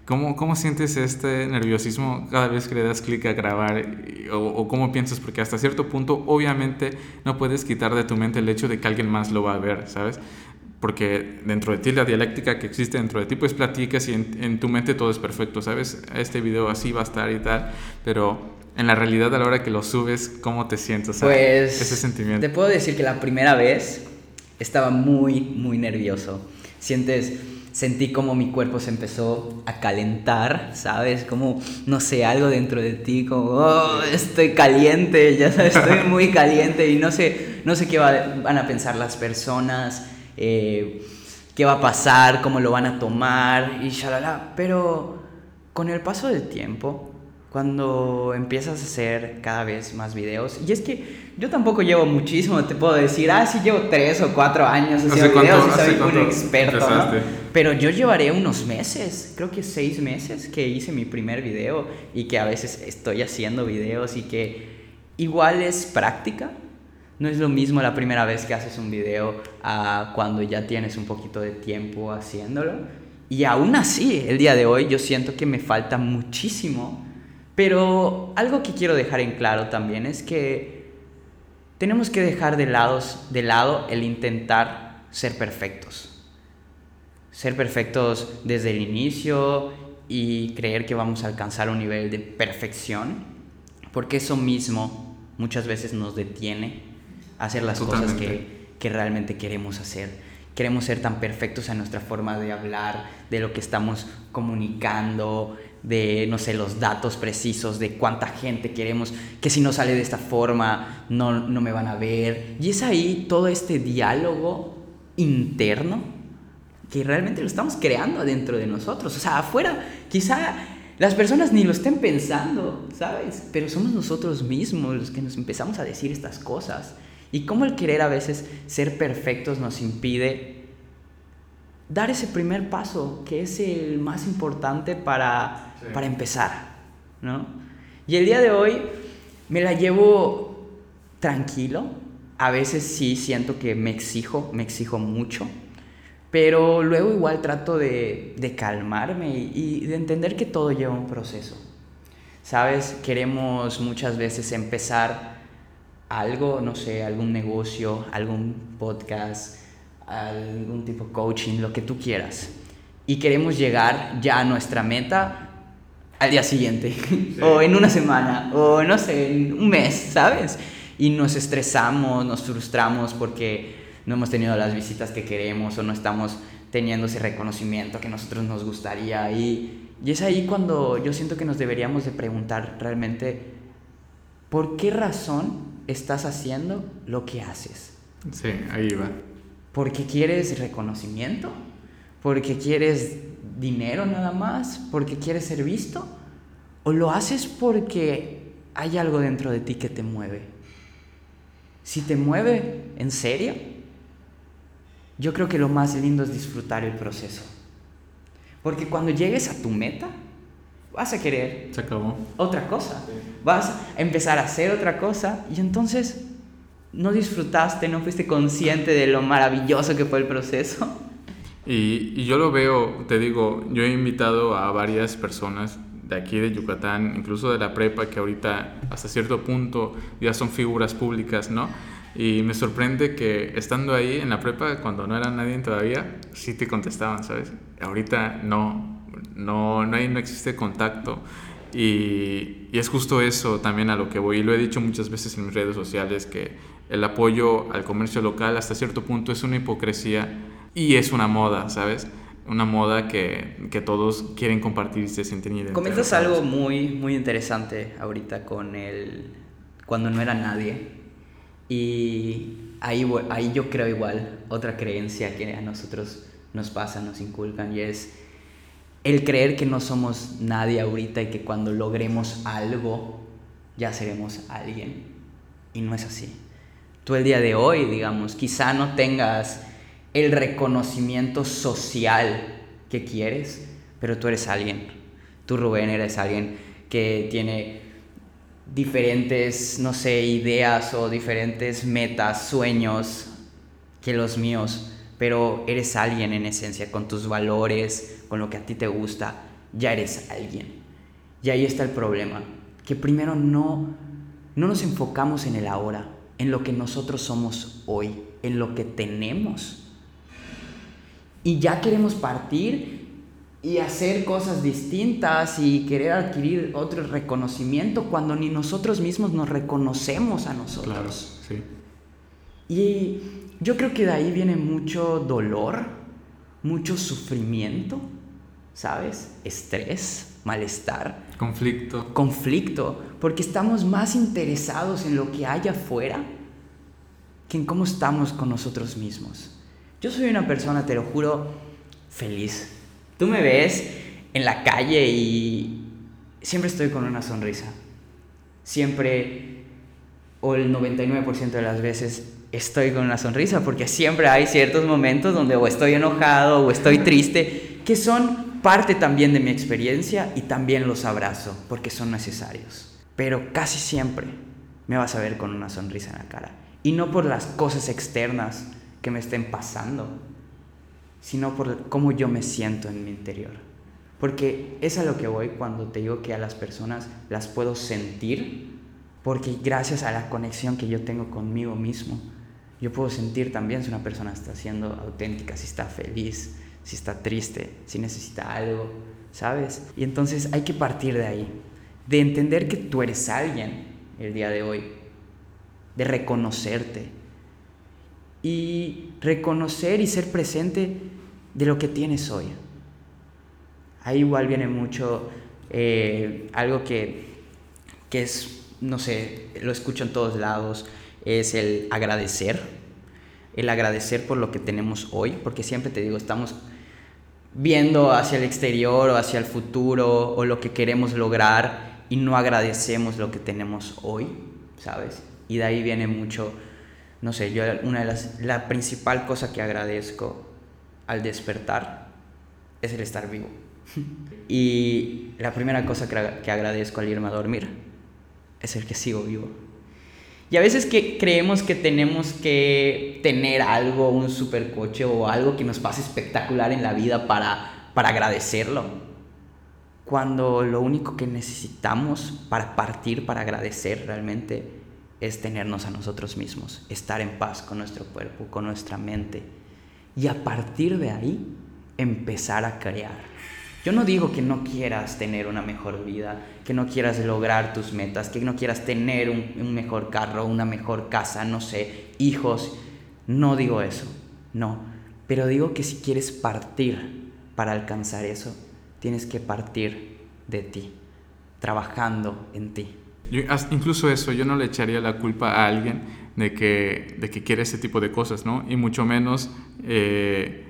¿Cómo, ¿Cómo, sientes este nerviosismo cada vez que le das clic a grabar? O, o, cómo piensas? Porque hasta cierto punto, obviamente, no puedes quitar de tu mente el hecho de que alguien más lo va a ver, ¿sabes? Porque dentro de ti, la dialéctica que existe dentro de ti, pues platicas y en, en tu mente todo es perfecto, ¿sabes? Este video así va a estar y tal, pero en la realidad a la hora que lo subes, ¿cómo te sientes? Pues, ese sentimiento. Te puedo decir que la primera vez estaba muy, muy nervioso. Sientes sentí como mi cuerpo se empezó a calentar, ¿sabes? Como, no sé, algo dentro de ti, como, oh, estoy caliente, ya sabes, estoy muy caliente y no sé, no sé qué van a pensar las personas, eh, qué va a pasar, cómo lo van a tomar y shalala. Pero con el paso del tiempo, cuando empiezas a hacer cada vez más videos. Y es que yo tampoco llevo muchísimo, te puedo decir, ah, sí llevo tres o cuatro años haciendo videos y soy un experto, ¿no? Pero yo llevaré unos meses, creo que seis meses que hice mi primer video y que a veces estoy haciendo videos y que igual es práctica. No es lo mismo la primera vez que haces un video a cuando ya tienes un poquito de tiempo haciéndolo. Y aún así, el día de hoy yo siento que me falta muchísimo pero algo que quiero dejar en claro también es que tenemos que dejar de, de lado el intentar ser perfectos. Ser perfectos desde el inicio y creer que vamos a alcanzar un nivel de perfección, porque eso mismo muchas veces nos detiene a hacer las cosas que, que realmente queremos hacer. Queremos ser tan perfectos en nuestra forma de hablar, de lo que estamos comunicando, de, no sé, los datos precisos de cuánta gente queremos, que si no sale de esta forma no, no me van a ver. Y es ahí todo este diálogo interno que realmente lo estamos creando dentro de nosotros. O sea, afuera quizá las personas ni lo estén pensando, ¿sabes? Pero somos nosotros mismos los que nos empezamos a decir estas cosas. Y cómo el querer a veces ser perfectos nos impide dar ese primer paso, que es el más importante para, para empezar, ¿no? Y el día de hoy me la llevo tranquilo, a veces sí siento que me exijo, me exijo mucho, pero luego igual trato de, de calmarme y, y de entender que todo lleva un proceso. ¿Sabes? Queremos muchas veces empezar algo, no sé, algún negocio, algún podcast, algún tipo de coaching, lo que tú quieras. Y queremos llegar ya a nuestra meta al día siguiente, o en una semana, o no sé, en un mes, ¿sabes? Y nos estresamos, nos frustramos porque no hemos tenido las visitas que queremos o no estamos teniendo ese reconocimiento que nosotros nos gustaría. Y, y es ahí cuando yo siento que nos deberíamos de preguntar realmente, ¿por qué razón estás haciendo lo que haces? Sí, ahí va. ¿Porque quieres reconocimiento? ¿Porque quieres dinero nada más? ¿Porque quieres ser visto? ¿O lo haces porque hay algo dentro de ti que te mueve? Si te mueve en serio, yo creo que lo más lindo es disfrutar el proceso. Porque cuando llegues a tu meta, vas a querer Se acabó. otra cosa. Vas a empezar a hacer otra cosa y entonces no disfrutaste, no fuiste consciente de lo maravilloso que fue el proceso. Y, y yo lo veo, te digo, yo he invitado a varias personas de aquí de Yucatán, incluso de la prepa, que ahorita hasta cierto punto ya son figuras públicas, ¿no? Y me sorprende que estando ahí en la prepa, cuando no era nadie todavía, sí te contestaban, ¿sabes? Ahorita no, no, no, hay, no existe contacto. Y, y, es justo eso también a lo que voy. Y lo he dicho muchas veces en mis redes sociales, que el apoyo al comercio local hasta cierto punto es una hipocresía y es una moda, ¿sabes? Una moda que, que todos quieren compartir y se sienten identificados. Comentas algo muy, muy interesante ahorita con el... cuando no era nadie. Y ahí, ahí yo creo igual, otra creencia que a nosotros nos pasa, nos inculcan, y es el creer que no somos nadie ahorita y que cuando logremos algo ya seremos alguien. Y no es así. Tú el día de hoy, digamos, quizá no tengas el reconocimiento social que quieres, pero tú eres alguien. Tú, Rubén, eres alguien que tiene diferentes, no sé, ideas o diferentes metas, sueños que los míos, pero eres alguien en esencia, con tus valores, con lo que a ti te gusta, ya eres alguien. Y ahí está el problema, que primero no, no nos enfocamos en el ahora, en lo que nosotros somos hoy, en lo que tenemos. Y ya queremos partir y hacer cosas distintas y querer adquirir otro reconocimiento cuando ni nosotros mismos nos reconocemos a nosotros. Claro, sí. Y yo creo que de ahí viene mucho dolor, mucho sufrimiento, ¿sabes? Estrés, malestar. Conflicto. Conflicto, porque estamos más interesados en lo que hay afuera que en cómo estamos con nosotros mismos. Yo soy una persona, te lo juro, feliz. Tú me ves en la calle y siempre estoy con una sonrisa. Siempre, o el 99% de las veces, estoy con una sonrisa, porque siempre hay ciertos momentos donde o estoy enojado o estoy triste, que son parte también de mi experiencia y también los abrazo, porque son necesarios. Pero casi siempre me vas a ver con una sonrisa en la cara. Y no por las cosas externas que me estén pasando, sino por cómo yo me siento en mi interior. Porque es a lo que voy cuando te digo que a las personas las puedo sentir, porque gracias a la conexión que yo tengo conmigo mismo, yo puedo sentir también si una persona está siendo auténtica, si está feliz, si está triste, si necesita algo, ¿sabes? Y entonces hay que partir de ahí, de entender que tú eres alguien el día de hoy, de reconocerte y reconocer y ser presente de lo que tienes hoy. Ahí igual viene mucho eh, algo que, que es, no sé, lo escucho en todos lados, es el agradecer, el agradecer por lo que tenemos hoy, porque siempre te digo, estamos viendo hacia el exterior o hacia el futuro o lo que queremos lograr y no agradecemos lo que tenemos hoy, ¿sabes? Y de ahí viene mucho, no sé, yo una de las, la principal cosa que agradezco al despertar es el estar vivo. y la primera cosa que, que agradezco al irme a dormir es el que sigo vivo. Y a veces que creemos que tenemos que tener algo, un supercoche o algo que nos pase espectacular en la vida para, para agradecerlo. Cuando lo único que necesitamos para partir, para agradecer realmente, es tenernos a nosotros mismos, estar en paz con nuestro cuerpo, con nuestra mente. Y a partir de ahí, empezar a crear. Yo no digo que no quieras tener una mejor vida, que no quieras lograr tus metas, que no quieras tener un, un, mejor carro, una mejor casa, no sé, hijos. No digo eso, no. Pero digo que si quieres partir para alcanzar eso, tienes que partir de ti, trabajando en ti. Yo, incluso eso, yo no le echaría la culpa a alguien de que, de que quiere ese tipo de cosas, ¿no? Y mucho menos... Eh,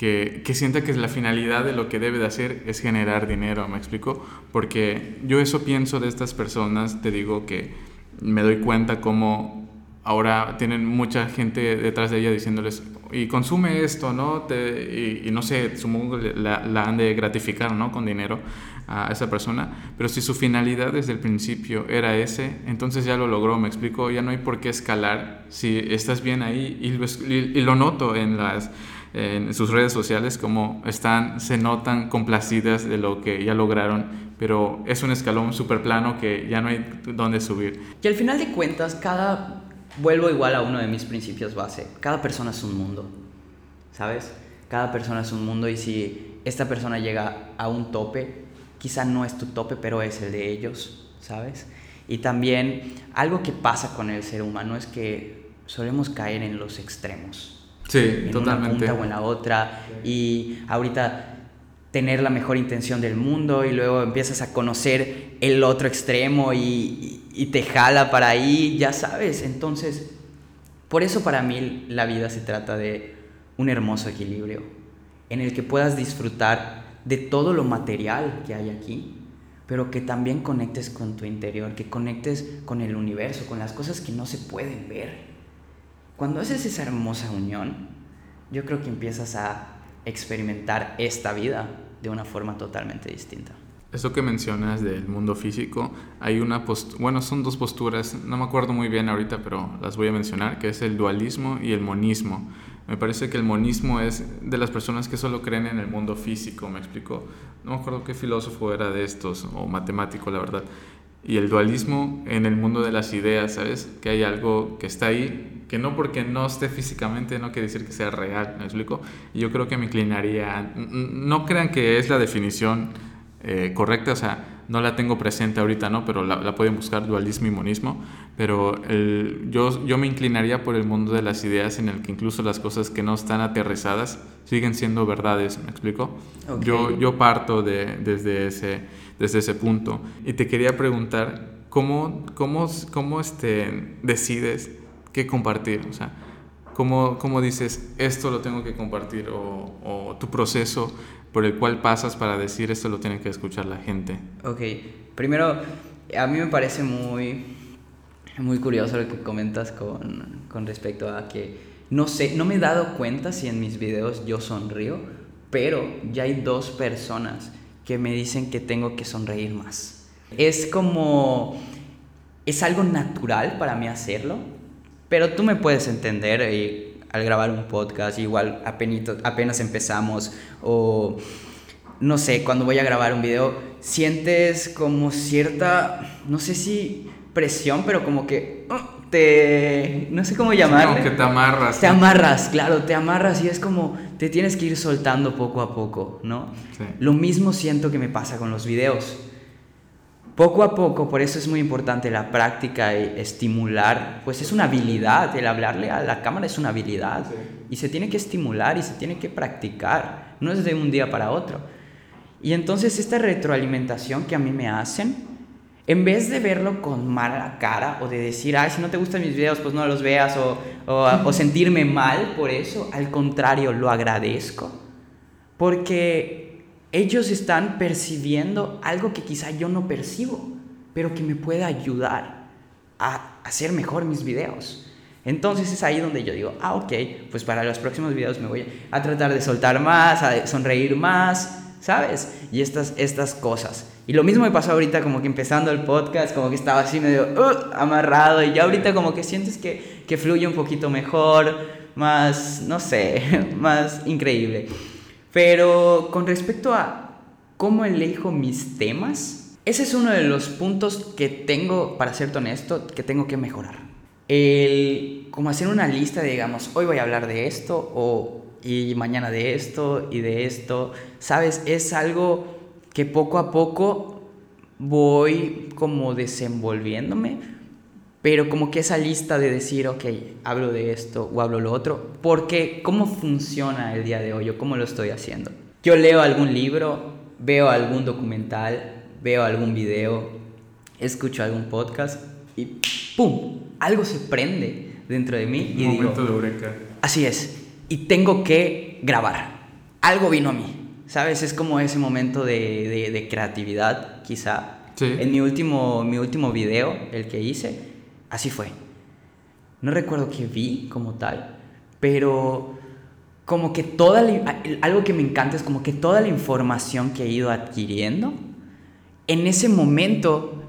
que, que, sienta que la finalidad de lo que debe de hacer es generar dinero, ¿me explico? Porque yo eso pienso de estas personas, te digo que me doy cuenta cómo ahora tienen mucha gente detrás de ella diciéndoles, y consume esto, ¿no? Te, y, y, no sé, supongo la, la, han de gratificar, ¿no? Con dinero a esa persona, pero si su finalidad desde el principio era ese, entonces ya lo logró, me explico, ya no hay por qué escalar si estás bien ahí y lo, y lo noto en las en sus redes sociales como están, se notan complacidas de lo que ya lograron, pero es un escalón súper plano que ya no hay dónde subir. Y al final de cuentas, cada, vuelvo igual a uno de mis principios base, cada persona es un mundo, ¿sabes? Cada persona es un mundo y si esta persona llega a un tope, quizá no es tu tope, pero es el de ellos, ¿sabes? Y también algo que pasa con el ser humano es que solemos caer en los extremos. Sí, en totalmente. una punta o en la otra. Y ahorita tener la mejor intención del mundo y luego empiezas a conocer el otro extremo y, y, te jala para ahí, ya sabes. Entonces, por eso para mí la vida se trata de un hermoso equilibrio en el que puedas disfrutar de todo lo material que hay aquí, pero que también conectes con tu interior, que conectes con el universo, con las cosas que no se pueden ver. Cuando haces esa hermosa unión, yo creo que empiezas a experimentar esta vida de una forma totalmente distinta. Eso que mencionas del mundo físico, hay una bueno, son dos posturas, no me acuerdo muy bien ahorita, pero las voy a mencionar, que es el dualismo y el monismo. Me parece que el monismo es de las personas que solo creen en el mundo físico, me explico. No me acuerdo qué filósofo era de estos, o matemático, la verdad. Y el dualismo en el mundo de las ideas, ¿sabes? Que hay algo que está ahí, que no porque no esté físicamente no quiere decir que sea real, ¿me explico? Y yo creo que me inclinaría, no crean que es la definición eh, correcta, o sea, no la tengo presente ahorita, ¿no? Pero la, pueden buscar, dualismo y monismo, pero yo, yo me inclinaría por el mundo de las ideas en el que incluso las cosas que no están aterrizadas siguen siendo verdades, ¿me explico? Yo, yo parto de, desde, ese, desde ese punto y te quería preguntar, ¿cómo, cómo, cómo este, decides que compartir, o sea, ¿cómo, cómo dices, esto lo tengo que compartir o, o, tu proceso por el cual pasas para decir, esto lo tiene que escuchar la gente? Ok, primero, a mí me parece muy, muy curioso lo que comentas con, con respecto a que, no sé, no me he dado cuenta si en mis videos yo sonrío, pero ya hay dos personas que me dicen que tengo que sonreír más. Es como, es algo natural para mí hacerlo, pero tú me puedes entender y al grabar un podcast, igual apenas, apenas empezamos o no sé, cuando voy a grabar un video, sientes como cierta, no sé si presión, pero como que uh, te, no sé cómo llamarlo. como que te amarras. Te amarras, claro, te amarras y es como te tienes que ir soltando poco a poco, ¿no? Sí. Lo mismo siento que me pasa con los videos poco a poco, por eso es muy importante la práctica y estimular, pues es una habilidad, el hablarle a la cámara es una habilidad y se tiene que estimular y se tiene que practicar, no es de un día para otro. Y entonces esta retroalimentación que a mí me hacen, en vez de verlo con mala cara o de decir, ay, si no te gustan mis videos, pues no los veas o, o, o sentirme mal por eso, al contrario, lo agradezco, porque ellos están percibiendo algo que quizá yo no percibo, pero que me puede ayudar a hacer mejor mis videos. Entonces es ahí donde yo digo, ah, ok, pues para los próximos videos me voy a tratar de soltar más, a sonreír más, ¿sabes? Y estas, estas cosas. Y lo mismo me pasó ahorita como que empezando el podcast, como que estaba así medio uh, amarrado y ya ahorita como que sientes que, que fluye un poquito mejor, más, no sé, más increíble. Pero con respecto a cómo elijo mis temas, ese es uno de los puntos que tengo, para ser honesto, que tengo que mejorar. El como hacer una lista digamos, hoy voy a hablar de esto o y mañana de esto y de esto, ¿sabes? Es algo que poco a poco voy como desenvolviéndome, pero como que esa lista de decir, ok, hablo de esto o hablo lo otro, porque cómo funciona el día de hoy o cómo lo estoy haciendo. Yo leo algún libro, veo algún documental, veo algún video, escucho algún podcast y ¡pum! Algo se prende dentro de mí y momento de eureka. Así es. Y tengo que grabar. Algo vino a mí. ¿Sabes? Es como ese momento de, de, creatividad, quizá. En mi último, mi último video, el que hice, Así fue. No recuerdo qué vi como tal, pero como que toda algo que me encanta es como que toda la información que he ido adquiriendo en ese momento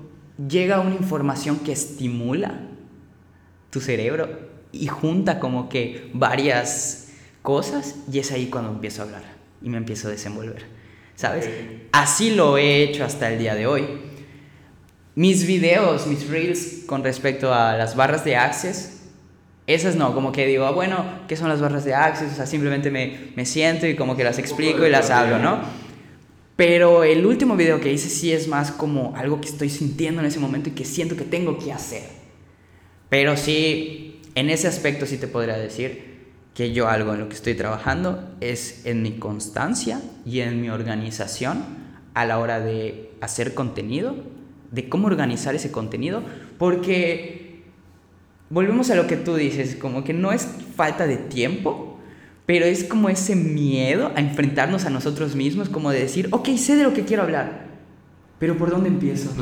llega una información que estimula tu cerebro y junta como que varias cosas y es ahí cuando empiezo a hablar y me empiezo a desenvolver, ¿sabes? Así lo he hecho hasta el día de hoy. Mis videos, mis reels con respecto a las barras de Access, esas no, como que digo, ah, bueno, ¿qué son las barras de Access? O sea, simplemente me, me siento y como que las explico y las hablo, ¿no? Pero el último video que hice sí es más como algo que estoy sintiendo en ese momento y que siento que tengo que hacer. Pero sí, en ese aspecto sí te podría decir que yo algo en lo que estoy trabajando es en mi constancia y en mi organización a la hora de hacer contenido, de cómo organizar ese contenido, porque volvemos a lo que tú dices, como que no es falta de tiempo, pero es como ese miedo a enfrentarnos a nosotros mismos, como de decir, ok, sé de lo que quiero hablar, pero ¿por dónde empiezo?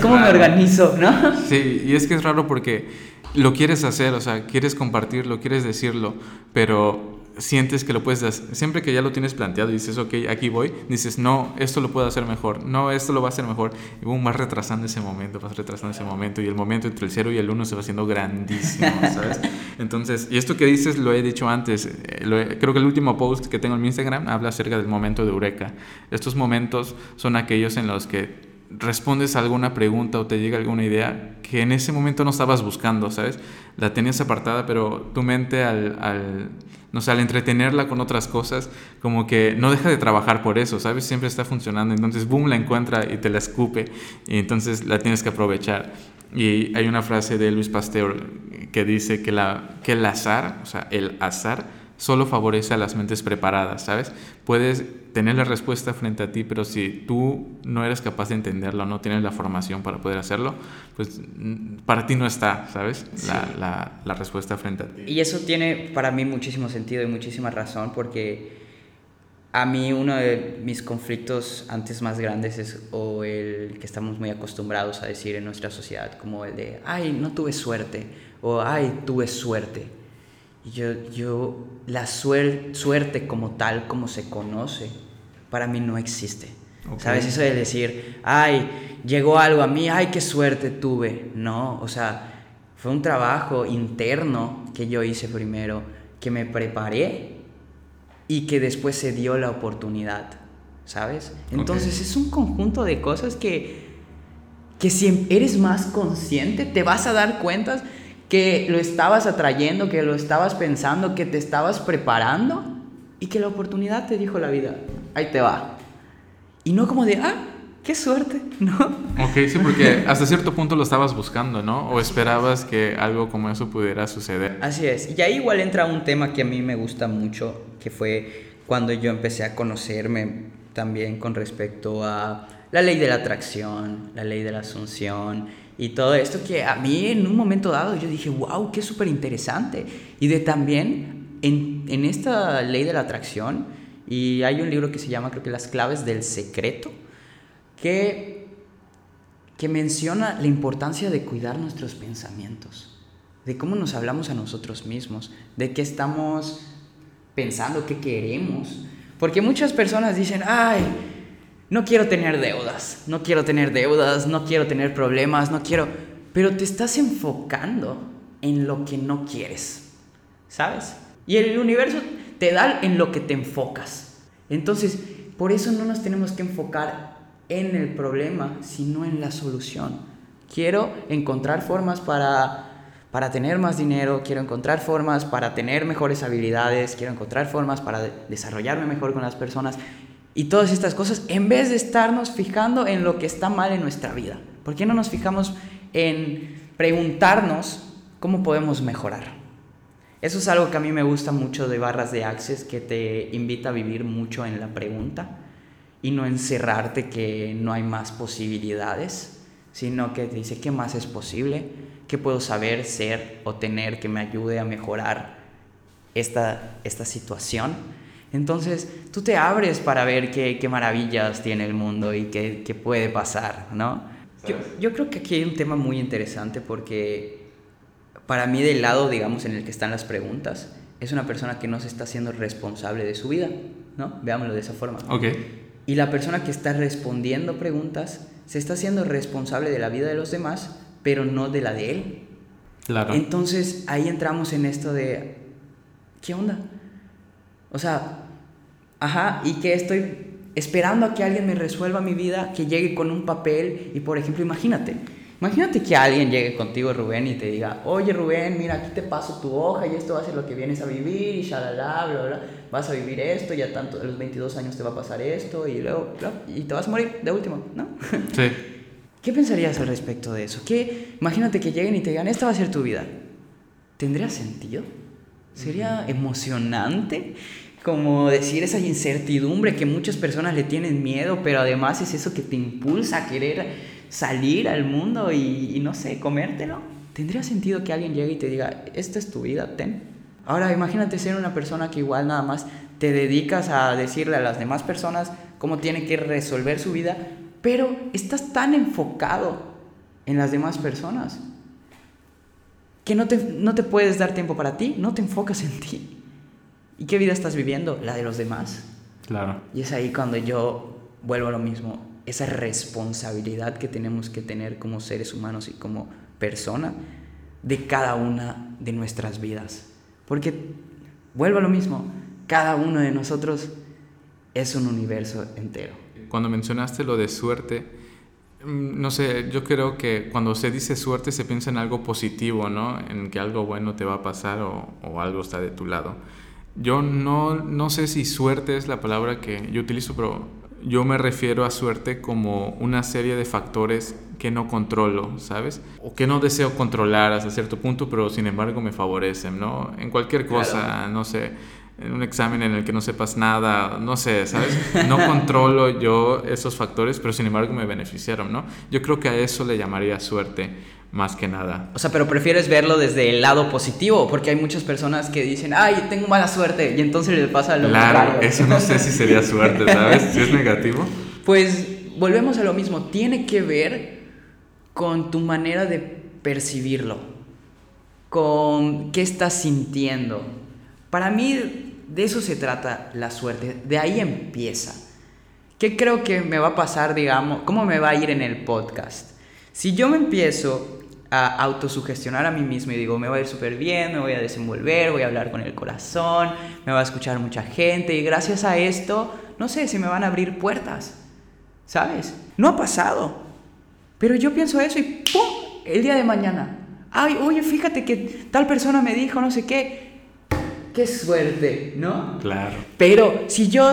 ¿Cómo me organizo? ¿no? Sí, y es que es raro porque lo quieres hacer, o sea, quieres compartirlo, quieres decirlo, pero sientes que lo puedes hacer. Siempre que ya lo tienes planteado y dices, ok, aquí voy, dices, no, esto lo puedo hacer mejor, no, esto lo va a hacer mejor. Y boom, vas retrasando ese momento, vas retrasando ese momento. Y el momento entre el 0 y el 1 se va haciendo grandísimo, ¿sabes? Entonces, y esto que dices lo he dicho antes. Eh, creo que el último post que tengo en mi Instagram habla acerca del momento de Eureka. Estos momentos son aquellos en los que respondes a alguna pregunta o te llega alguna idea que en ese momento no estabas buscando, ¿sabes? La tenías apartada, pero tu mente al, al, no sé, al entretenerla con otras cosas, como que no deja de trabajar por eso, ¿sabes? Siempre está funcionando, entonces, boom, la encuentra y te la escupe, y entonces la tienes que aprovechar. Y hay una frase de Luis Pasteur que dice que, la, que el azar, o sea, el azar, solo favorece a las mentes preparadas, ¿sabes? Puedes tener la respuesta frente a ti, pero si tú no eres capaz de entenderlo, no tienes la formación para poder hacerlo, pues mm, para ti no está, ¿sabes? La, la, respuesta frente a ti. Y eso tiene para mí muchísimo sentido y muchísima razón, porque a mí uno de mis conflictos antes más grandes es o el que estamos muy acostumbrados a decir en nuestra sociedad, como el de, ay, no tuve suerte, o ay, tuve suerte yo, yo la suerte como tal, como se conoce, para mí no existe. ¿Sabes? Eso de decir, ay, llegó algo a mí, ay, qué suerte tuve. No, o sea, fue un trabajo interno que yo hice primero, que me preparé y que después se dio la oportunidad. ¿Sabes? Entonces es un conjunto de cosas que, que si eres más consciente, te vas a dar cuenta que lo estabas atrayendo, que lo estabas pensando, que te estabas preparando y que la oportunidad te dijo la vida, ahí te va. Y no como de, ah, qué suerte, ¿no? Ok, sí, porque hasta cierto punto lo estabas buscando, ¿no? O esperabas que algo como eso pudiera suceder. Así es. Y ahí igual entra un tema que a mí me gusta mucho, que fue cuando yo empecé a conocerme también con respecto a la ley de la atracción, la ley de la asunción y todo esto que a mí en un momento dado yo dije, wow, qué súper interesante. Y de también en, en, esta ley de la atracción, y hay un libro que se llama creo que Las claves del secreto, que, que menciona la importancia de cuidar nuestros pensamientos, de cómo nos hablamos a nosotros mismos, de qué estamos pensando, qué queremos. Porque muchas personas dicen, ay, no quiero tener deudas, no quiero tener deudas, no quiero tener problemas, no quiero... Pero te estás enfocando en lo que no quieres, ¿sabes? Y el universo te da en lo que te enfocas. Entonces, por eso no nos tenemos que enfocar en el problema, sino en la solución. Quiero encontrar formas para para tener más dinero, quiero encontrar formas para tener mejores habilidades, quiero encontrar formas para desarrollarme mejor con las personas y todas estas cosas en vez de estarnos fijando en lo que está mal en nuestra vida. ¿Por qué no nos fijamos en preguntarnos cómo podemos mejorar? Eso es algo que a mí me gusta mucho de barras de Access, que te invita a vivir mucho en la pregunta y no encerrarte que no hay más posibilidades, sino que te dice qué más es posible, qué puedo saber, ser o tener que me ayude a mejorar esta, esta situación entonces tú te abres para ver qué, qué maravillas tiene el mundo y qué, qué puede pasar, ¿no? Yo, yo, creo que aquí hay un tema muy interesante porque para mí del lado, digamos, en el que están las preguntas, es una persona que no se está haciendo responsable de su vida, ¿no? Veámoslo de esa forma. Ok. Y la persona que está respondiendo preguntas se está haciendo responsable de la vida de los demás, pero no de la de él. Claro. Entonces ahí entramos en esto de, ¿qué onda? O sea, ajá, y que estoy esperando a que alguien me resuelva mi vida, que llegue con un papel y por ejemplo, imagínate, imagínate que alguien llegue contigo, Rubén, y te diga, oye Rubén, mira, aquí te paso tu hoja y esto va a ser lo que vienes a vivir y shalala, bla, bla, vas a vivir esto, ya tanto, a los 22 años te va a pasar esto y luego, bla, y te vas a morir de último, ¿no? Sí. ¿Qué pensarías al respecto de eso? ¿Qué, imagínate que lleguen y te digan, esta va a ser tu vida. ¿Tendría sentido? ¿Sería emocionante? Como decir esa incertidumbre que muchas personas le tienen miedo, pero además es eso que te impulsa a querer salir al mundo y, no sé, comértelo. ¿Tendría sentido que alguien llegue y te diga, esta es tu vida, ten? Ahora imagínate ser una persona que igual nada más te dedicas a decirle a las demás personas cómo tienen que resolver su vida, pero estás tan enfocado en las demás personas que no te, no te puedes dar tiempo para ti, no te enfocas en ti. ¿Y qué vida estás viviendo? La de los demás. Claro. Y es ahí cuando yo vuelvo a lo mismo, esa responsabilidad que tenemos que tener como seres humanos y como persona de cada una de nuestras vidas. Porque, vuelvo a lo mismo, cada uno de nosotros es un universo entero cuando mencionaste lo de suerte, mm, no sé, yo creo que cuando se dice suerte se piensa en algo positivo, ¿no? En que algo bueno te va a pasar o, o algo está de tu lado. Yo no, no sé si suerte es la palabra que yo utilizo, pero yo me refiero a suerte como una serie de factores que no controlo, ¿sabes? O que no deseo controlar hasta cierto punto, pero sin embargo me favorecen, ¿no? En cualquier cosa, no sé en un examen en el que no sepas nada, no sé, ¿sabes? No controlo yo esos factores, pero sin embargo me beneficiaron, ¿no? Yo creo que a eso le llamaría suerte más que nada. O sea, pero prefieres verlo desde el lado positivo, porque hay muchas personas que dicen, ay, tengo mala suerte, y entonces les pasa lo claro, eso no sé si sería suerte, ¿sabes? Si es negativo. Pues volvemos a lo mismo, tiene que ver con tu manera de percibirlo, con qué estás sintiendo. Para mí de eso se trata la suerte, de ahí empieza. ¿Qué creo que me va a pasar, digamos, cómo me va a ir en el podcast? Si yo me empiezo a autosugestionar a mí mismo y digo, me va a ir súper bien, me voy a desenvolver, voy a hablar con el corazón, me va a escuchar mucha gente y gracias a esto, no sé, se me van a abrir puertas, ¿sabes? No ha pasado, pero yo pienso eso y ¡pum! El día de mañana, ay, oye, fíjate que tal persona me dijo no sé qué, qué suerte, ¿no? Claro. Pero si yo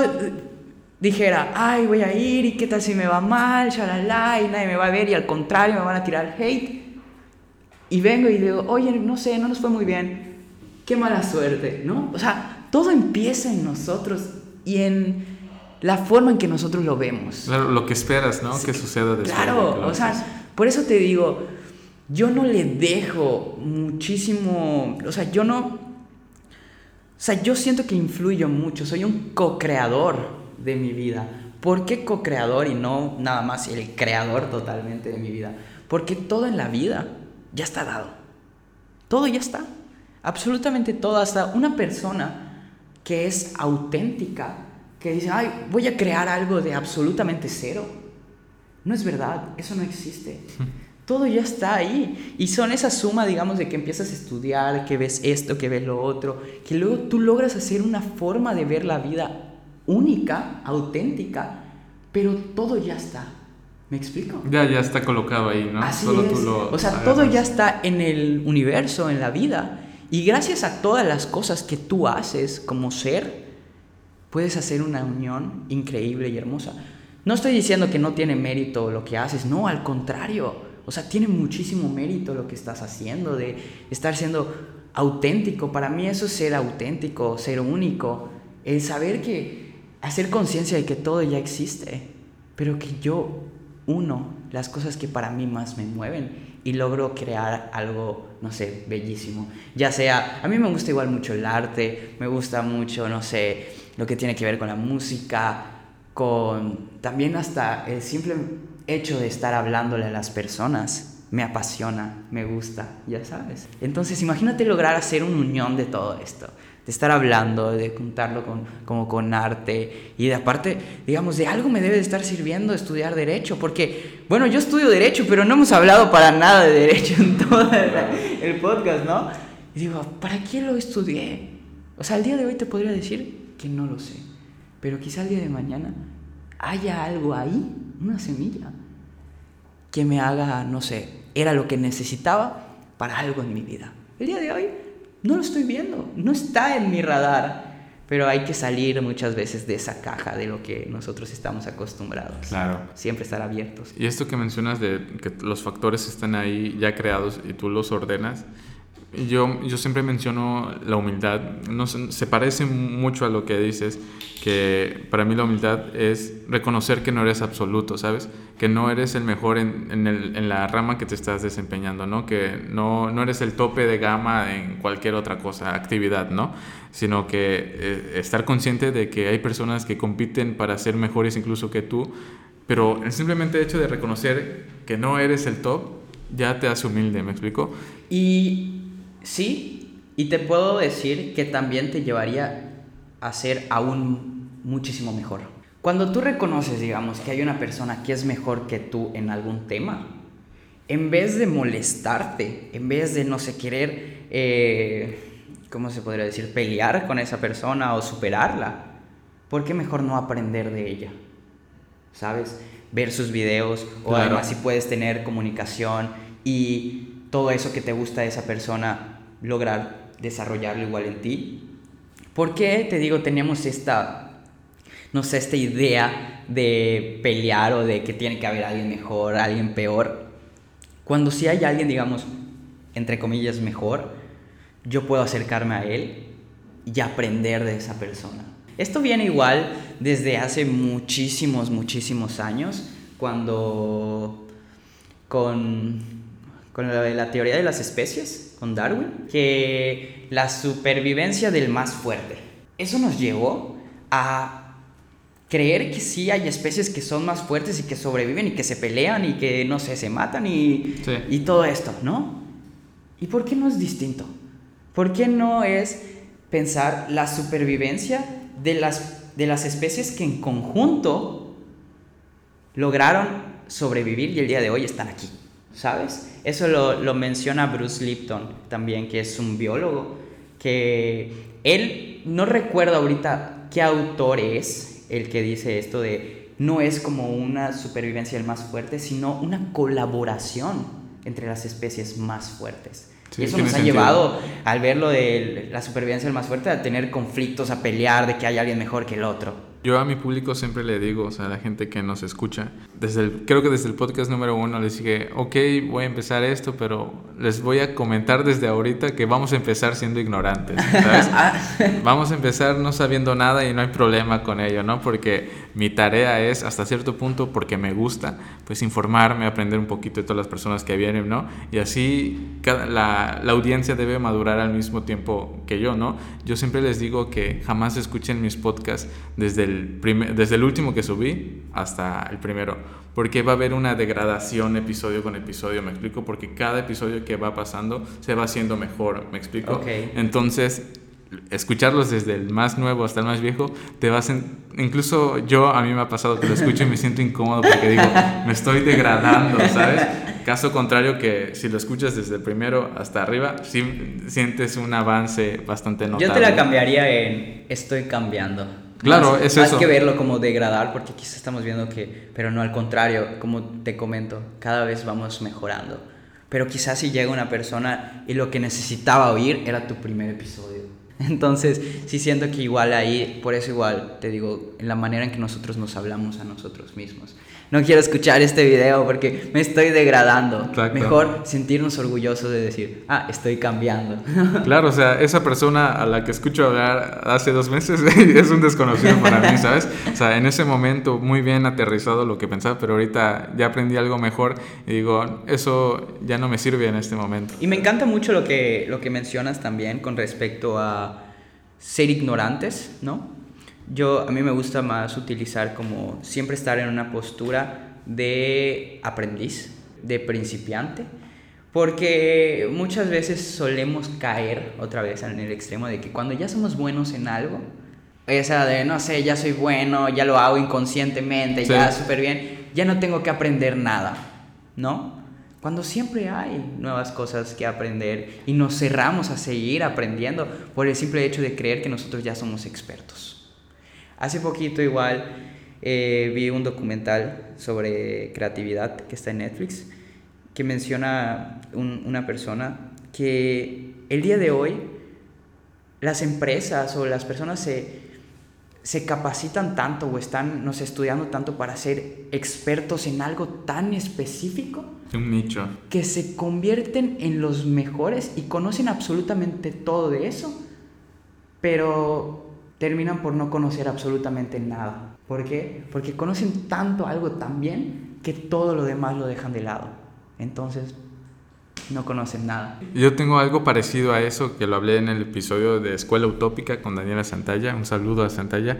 dijera, ay, voy a ir y qué tal si me va mal, shalala, y nadie me va a ver y al contrario me van a tirar hate, y vengo y digo, oye, no sé, no nos fue muy bien, qué mala suerte, ¿no? O sea, todo empieza en nosotros y en la forma en que nosotros lo vemos. Claro, lo que esperas, ¿no? Que suceda después. Claro, o sea, por eso te digo, yo no le dejo muchísimo, o sea, yo no o sea, yo siento que influyo mucho, soy un co-creador de mi vida. ¿Por qué co-creador y no nada más el creador totalmente de mi vida? Porque todo en la vida ya está dado. Todo ya está. Absolutamente todo. Hasta una persona que es auténtica, que dice, ay, voy a crear algo de absolutamente cero. No es verdad, eso no existe. todo ya está ahí. Y son esa suma, digamos, de que empiezas a estudiar, que ves esto, que ves lo otro, que luego tú logras hacer una forma de ver la vida única, auténtica, pero todo ya está. ¿Me explico? Ya, ya está colocado ahí, ¿no? Así es. o sea, todo ya está en el universo, en la vida. Y gracias a todas las cosas que tú haces como ser, puedes hacer una unión increíble y hermosa. No estoy diciendo que no tiene mérito lo que haces, no, al contrario o sea, tiene muchísimo mérito lo que estás haciendo, de estar siendo auténtico. Para mí eso es ser auténtico, ser único. El saber que, hacer conciencia de que todo ya existe, pero que yo uno las cosas que para mí más me mueven y logro crear algo, no sé, bellísimo. Ya sea, a mí me gusta igual mucho el arte, me gusta mucho, no sé, lo que tiene que ver con la música, con también hasta el simple hecho de estar hablándole a las personas me apasiona, me gusta, ya sabes. Entonces imagínate lograr hacer una unión de todo esto, de estar hablando, de juntarlo con, como con arte y de aparte, digamos, de algo me debe de estar sirviendo estudiar derecho, porque, bueno, yo estudio derecho, pero no hemos hablado para nada de derecho en todo el podcast, ¿no? Y digo, ¿para qué lo estudié? O sea, al día de hoy te podría decir que no lo sé, pero quizá el día de mañana haya algo ahí, una semilla, que me haga, no sé, era lo que necesitaba para algo en mi vida. El día de hoy no lo estoy viendo, no está en mi radar, pero hay que salir muchas veces de esa caja de lo que nosotros estamos acostumbrados. Claro. Siempre estar abiertos. Y esto que mencionas de que los factores están ahí ya creados y tú los ordenas, yo, yo siempre menciono la humildad. No, se parece mucho a lo que dices, que para mí la humildad es reconocer que no eres absoluto, ¿sabes? Que no eres el mejor en, en, el, en la rama que te estás desempeñando, ¿no? Que no, no, eres el tope de gama en cualquier otra cosa, actividad, ¿no? Sino que eh, estar consciente de que hay personas que compiten para ser mejores incluso que tú, pero el simplemente hecho de reconocer que no eres el top ya te hace humilde, ¿me explico? Y Sí, y te puedo decir que también te llevaría a ser aún muchísimo mejor. Cuando tú reconoces, digamos, que hay una persona que es mejor que tú en algún tema, en vez de molestarte, en vez de no sé querer, eh, ¿cómo se podría decir? Pelear con esa persona o superarla, ¿por qué mejor no aprender de ella? ¿Sabes? Ver sus videos o además si puedes tener comunicación y todo eso que te gusta de esa persona, lograr desarrollarlo igual en ti. ¿Por qué te digo, tenemos esta, no sé, esta idea de pelear o de que tiene que haber alguien mejor, alguien peor? Cuando si hay alguien, digamos, entre comillas, mejor, yo puedo acercarme a él y aprender de esa persona. Esto viene igual desde hace muchísimos, muchísimos años, cuando con con la, la teoría de las especies, con Darwin, que la supervivencia del más fuerte. Eso nos llevó a creer que sí hay especies que son más fuertes y que sobreviven y que se pelean y que, no sé, se matan y, y todo esto, ¿no? ¿Y por qué no es distinto? ¿Por qué no es pensar la supervivencia de las, de las especies que en conjunto lograron sobrevivir y el día de hoy están aquí? ¿Sabes? Eso lo, menciona Bruce Lipton también, que es un biólogo, que él no recuerda ahorita qué autor es el que dice esto de no es como una supervivencia del más fuerte, sino una colaboración entre las especies más fuertes. y eso nos ha llevado, al ver lo de la supervivencia del más fuerte, a tener conflictos, a pelear de que hay alguien mejor que el otro. Yo a mi público siempre le digo, o sea, a la gente que nos escucha, desde el, creo que desde el podcast número uno les dije, ok, voy a empezar esto, pero les voy a comentar desde ahorita que vamos a empezar siendo ignorantes, ¿sabes? Ah. vamos a empezar no sabiendo nada y no hay problema con ello, ¿no? Porque mi tarea es, hasta cierto punto, porque me gusta, pues informarme, aprender un poquito de todas las personas que vienen, ¿no? Y así cada, la, la audiencia debe madurar al mismo tiempo que yo, ¿no? Yo siempre les digo que jamás escuchen mis podcasts desde el desde el último que subí hasta el primero, porque va a haber una degradación episodio con episodio, me explico, porque cada episodio que va pasando se va haciendo mejor, me explico. Entonces, escucharlos desde el más nuevo hasta el más viejo, te vas en, incluso yo a mí me ha pasado que lo escucho y me siento incómodo porque digo, me estoy degradando, ¿sabes? Caso contrario que si lo escuchas desde el primero hasta arriba, sí sientes un avance bastante notable. Yo te la cambiaría en estoy cambiando. Claro, es eso. Hay que verlo como degradar, porque quizás estamos viendo que, pero no al contrario, como te comento, cada vez vamos mejorando. Pero quizás si llega una persona y lo que necesitaba oír era tu primer episodio. Entonces, sí siento que igual ahí, por eso igual, te digo, en la manera en que nosotros nos hablamos a nosotros mismos no quiero escuchar este video porque me estoy degradando. Mejor sentirnos orgullosos de decir, ah, estoy cambiando. Claro, o sea, esa persona a la que escucho hablar hace dos meses es un desconocido para mí, ¿sabes? O sea, en ese momento muy bien aterrizado lo que pensaba, pero ahorita ya aprendí algo mejor y digo, eso ya no me sirve en este momento. Y me encanta mucho lo que, lo que mencionas también con respecto a ser ignorantes, ¿no? Yo, a mí me gusta más utilizar como siempre estar en una postura de aprendiz, de principiante, Porque muchas veces solemos caer otra vez en el extremo de que cuando ya somos buenos en algo, esa de, no sé, ya soy bueno, ya lo hago inconscientemente, ya súper bien, ya no tengo que aprender nada, ¿no? Cuando siempre hay nuevas cosas que aprender y nos cerramos a seguir aprendiendo por el simple hecho de creer que nosotros ya somos expertos. Hace poquito igual eh, vi un documental sobre creatividad que está en Netflix que menciona una persona que el día de hoy las empresas o las personas se, se capacitan tanto o están no estudiando tanto para ser expertos en algo tan específico. Un nicho. Que se convierten en los mejores y conocen absolutamente todo de eso, pero terminan por no conocer absolutamente nada. ¿Por qué? Porque conocen tanto algo tan bien que todo lo demás lo dejan de lado. Entonces, no conocen nada. Yo tengo algo parecido a eso que lo hablé en el episodio de Escuela Utópica con Daniela Santalla, un saludo a Santalla,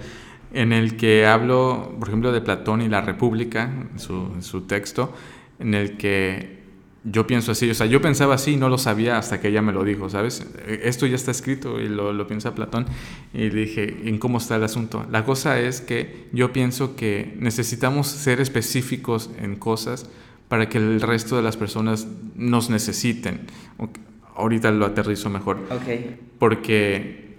en el que hablo, por ejemplo, de Platón y la República, su, su texto, en el que yo pienso así, o sea, yo pensaba así y no lo sabía hasta que ella me lo dijo, ¿sabes? Esto ya está escrito y lo, lo piensa Platón y dije, ¿en cómo está el asunto? La cosa es que yo pienso que necesitamos ser específicos en cosas para que el resto de las personas nos necesiten. Ahorita lo aterrizo mejor. Okay. Porque,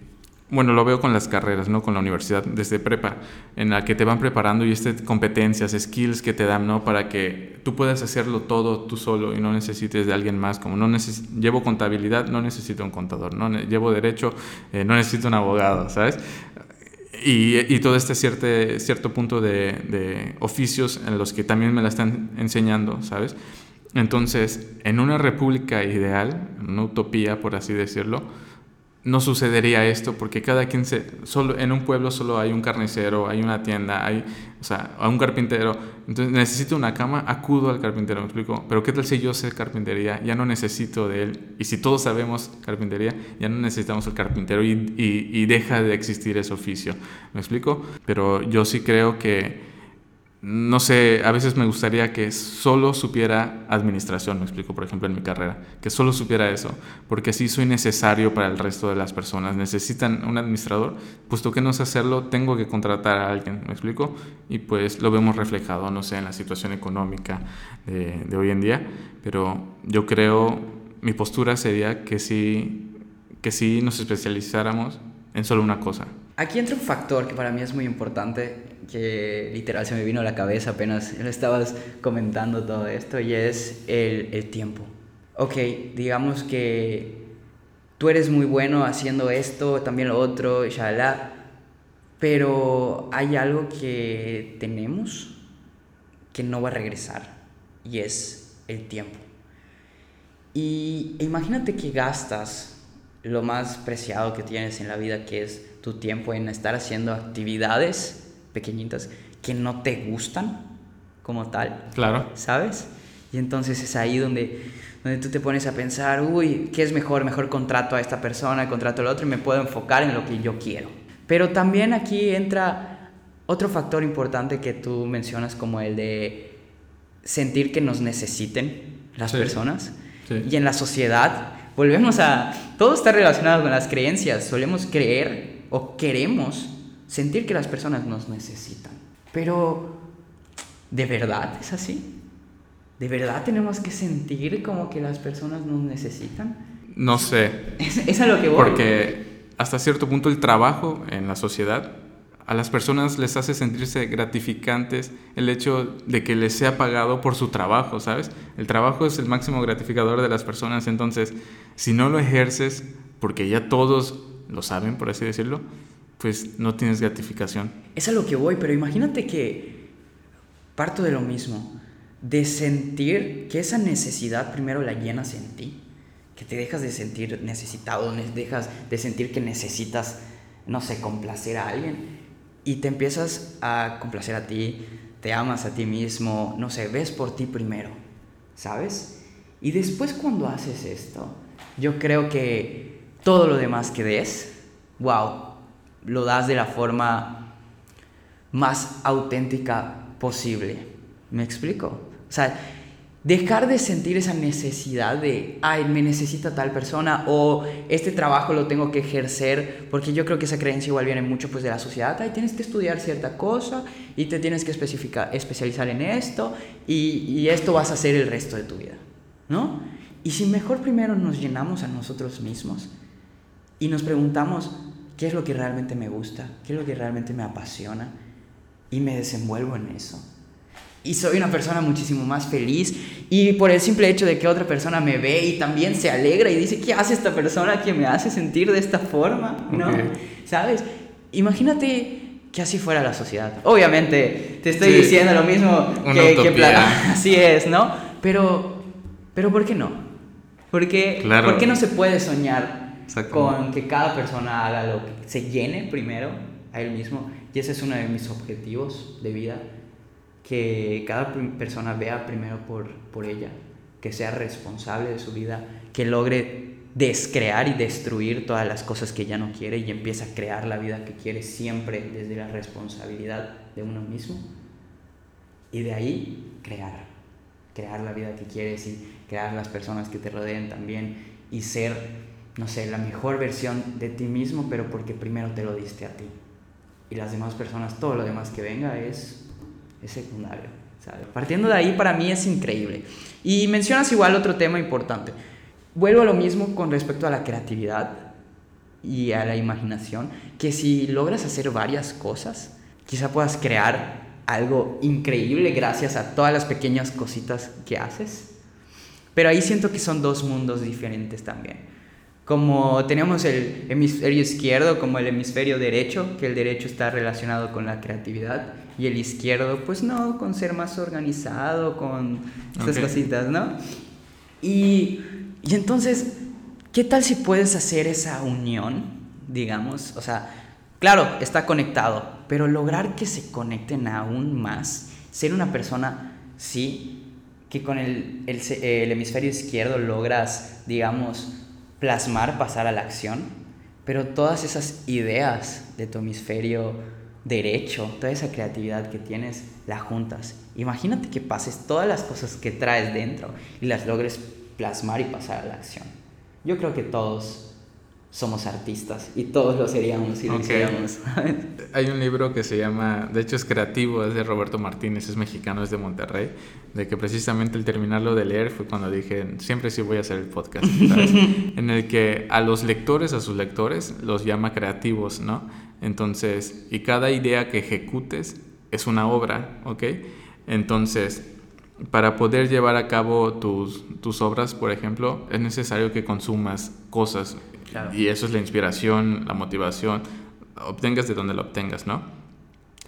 bueno, lo veo con las carreras, ¿no? Con la universidad, desde prepa, en la que te van preparando y estas competencias, skills que te dan, ¿no? Para que tú puedas hacerlo todo tú solo y no necesites de alguien más. Como no llevo contabilidad, no necesito un contador, ¿no? Llevo derecho, eh, no necesito un abogado, ¿sabes? Y, todo este cierto, cierto punto de, de, oficios en los que también me la están enseñando, ¿sabes? Entonces, en una república ideal, una utopía, por así decirlo, no sucedería esto porque cada quien solo en un pueblo solo hay un carnicero, hay una tienda, hay o sea, un carpintero. Entonces necesito una cama, acudo al carpintero, me explico. Pero qué tal si yo sé carpintería, ya no necesito de él. Y si todos sabemos carpintería, ya no necesitamos el carpintero y, y deja de existir ese oficio. ¿Me explico? Pero yo sí creo que no sé, a veces me gustaría que solo supiera administración, me explico, por ejemplo, en mi carrera, que solo supiera eso, porque así soy necesario para el resto de las personas. Necesitan un administrador, puesto que no sé hacerlo, tengo que contratar a alguien, me explico, y pues lo vemos reflejado, no sé, en la situación económica de, de hoy en día, pero yo creo, mi postura sería que sí, que sí nos especializáramos en solo una cosa. Aquí entra un factor que para mí es muy importante que literal se me vino a la cabeza apenas lo estabas comentando todo esto y es el, el tiempo. Ok, digamos que tú eres muy bueno haciendo esto, también lo otro, shalala, pero hay algo que tenemos que no va a regresar y es el tiempo. Y imagínate que gastas lo más preciado que tienes en la vida, que es tu tiempo en estar haciendo actividades pequeñitas que no te gustan como tal. Claro. ¿Sabes? Y entonces es ahí donde, donde tú te pones a pensar, uy, ¿qué es mejor? Mejor contrato a esta persona, contrato al otro y me puedo enfocar en lo que yo quiero. Pero también aquí entra otro factor importante que tú mencionas como el de sentir que nos necesiten las personas. Y en la sociedad, volvemos a... Todo está relacionado con las creencias. Solemos creer o queremos sentir que las personas nos necesitan. Pero, ¿de verdad es así? ¿De verdad tenemos que sentir como que las personas nos necesitan? No sé. Es, a lo que voy. Porque hasta cierto punto el trabajo en la sociedad a las personas les hace sentirse gratificantes el hecho de que les sea pagado por su trabajo, ¿sabes? El trabajo es el máximo gratificador de las personas, entonces si no lo ejerces, porque ya todos lo saben, por así decirlo, pues no tienes gratificación. Es a lo que voy, pero imagínate que parto de lo mismo, de sentir que esa necesidad primero la llenas en ti, que te dejas de sentir necesitado, dejas de sentir que necesitas, no sé, complacer a alguien y te empiezas a complacer a ti, te amas a ti mismo, no sé, ves por ti primero, ¿sabes? Y después cuando haces esto, yo creo que todo lo demás que des, wow, lo das de la forma más auténtica posible. ¿Me explico? O sea, dejar de sentir esa necesidad de, ay, me necesita tal persona o este trabajo lo tengo que ejercer, porque yo creo que esa creencia igual viene mucho pues de la sociedad, ay, tienes que estudiar cierta cosa y te tienes que especificar, especializar en esto y, y esto vas a hacer el resto de tu vida, ¿no? Y si mejor primero nos llenamos a nosotros mismos y nos preguntamos, ¿qué es lo que realmente me gusta? ¿Qué es lo que realmente me apasiona? Y me desenvuelvo en eso y soy una persona muchísimo más feliz y por el simple hecho de que otra persona me ve y también se alegra y dice, ¿qué hace esta persona que me hace sentir de esta forma? ¿No? ¿Sabes? Imagínate que así fuera la sociedad. Obviamente, te estoy diciendo lo mismo que, que así es, ¿no? Pero, pero ¿por qué no? Porque, ¿Por qué no se puede soñar con que cada persona haga lo que se llene primero a él mismo? Y ese es uno de mis objetivos de vida que cada persona vea primero por, por ella, que sea responsable de su vida, que logre descrear y destruir todas las cosas que ya no quiere y empiece a crear la vida que quiere siempre desde la responsabilidad de uno mismo. Y de ahí crear, crear la vida que quieres y crear las personas que te rodeen también y ser, no sé, la mejor versión de ti mismo, pero porque primero te lo diste a ti. Y las demás personas, todo lo demás que venga es es secundario. Partiendo de ahí, para mí es increíble. Y mencionas igual otro tema importante. Vuelvo a lo mismo con respecto a la creatividad y a la imaginación, que si logras hacer varias cosas, quizá puedas crear algo increíble gracias a todas las pequeñas cositas que haces. Pero ahí siento que son dos mundos diferentes también. Como tenemos el hemisferio izquierdo como el hemisferio derecho, que el derecho está relacionado con la creatividad y el izquierdo, pues no, con ser más organizado, con estas cositas, ¿no? Y, y entonces, ¿qué tal si puedes hacer esa unión, digamos? O sea, claro, está conectado, pero lograr que se conecten aún más, ser una persona, sí, que con el, el, el hemisferio izquierdo logras, digamos, plasmar, pasar a la acción, pero todas esas ideas de tu hemisferio derecho, toda esa creatividad que tienes, la juntas. Imagínate que pases todas las cosas que traes dentro y las logres plasmar y pasar a la acción. Yo creo que todos somos artistas y todos lo seríamos si lo Hay un libro que se llama, de hecho es creativo, es de Roberto Martínez, es mexicano, es de Monterrey, de que precisamente el terminarlo de leer fue cuando dije, siempre sí voy a hacer el podcast, en el que a los lectores, a sus lectores, los llama creativos, ¿no? Entonces, y cada idea que ejecutes es una obra, ¿ok? Entonces, para poder llevar a cabo tus, tus obras, por ejemplo, es necesario que consumas cosas. Y eso es la inspiración, la motivación, obtengas de donde lo obtengas, ¿no?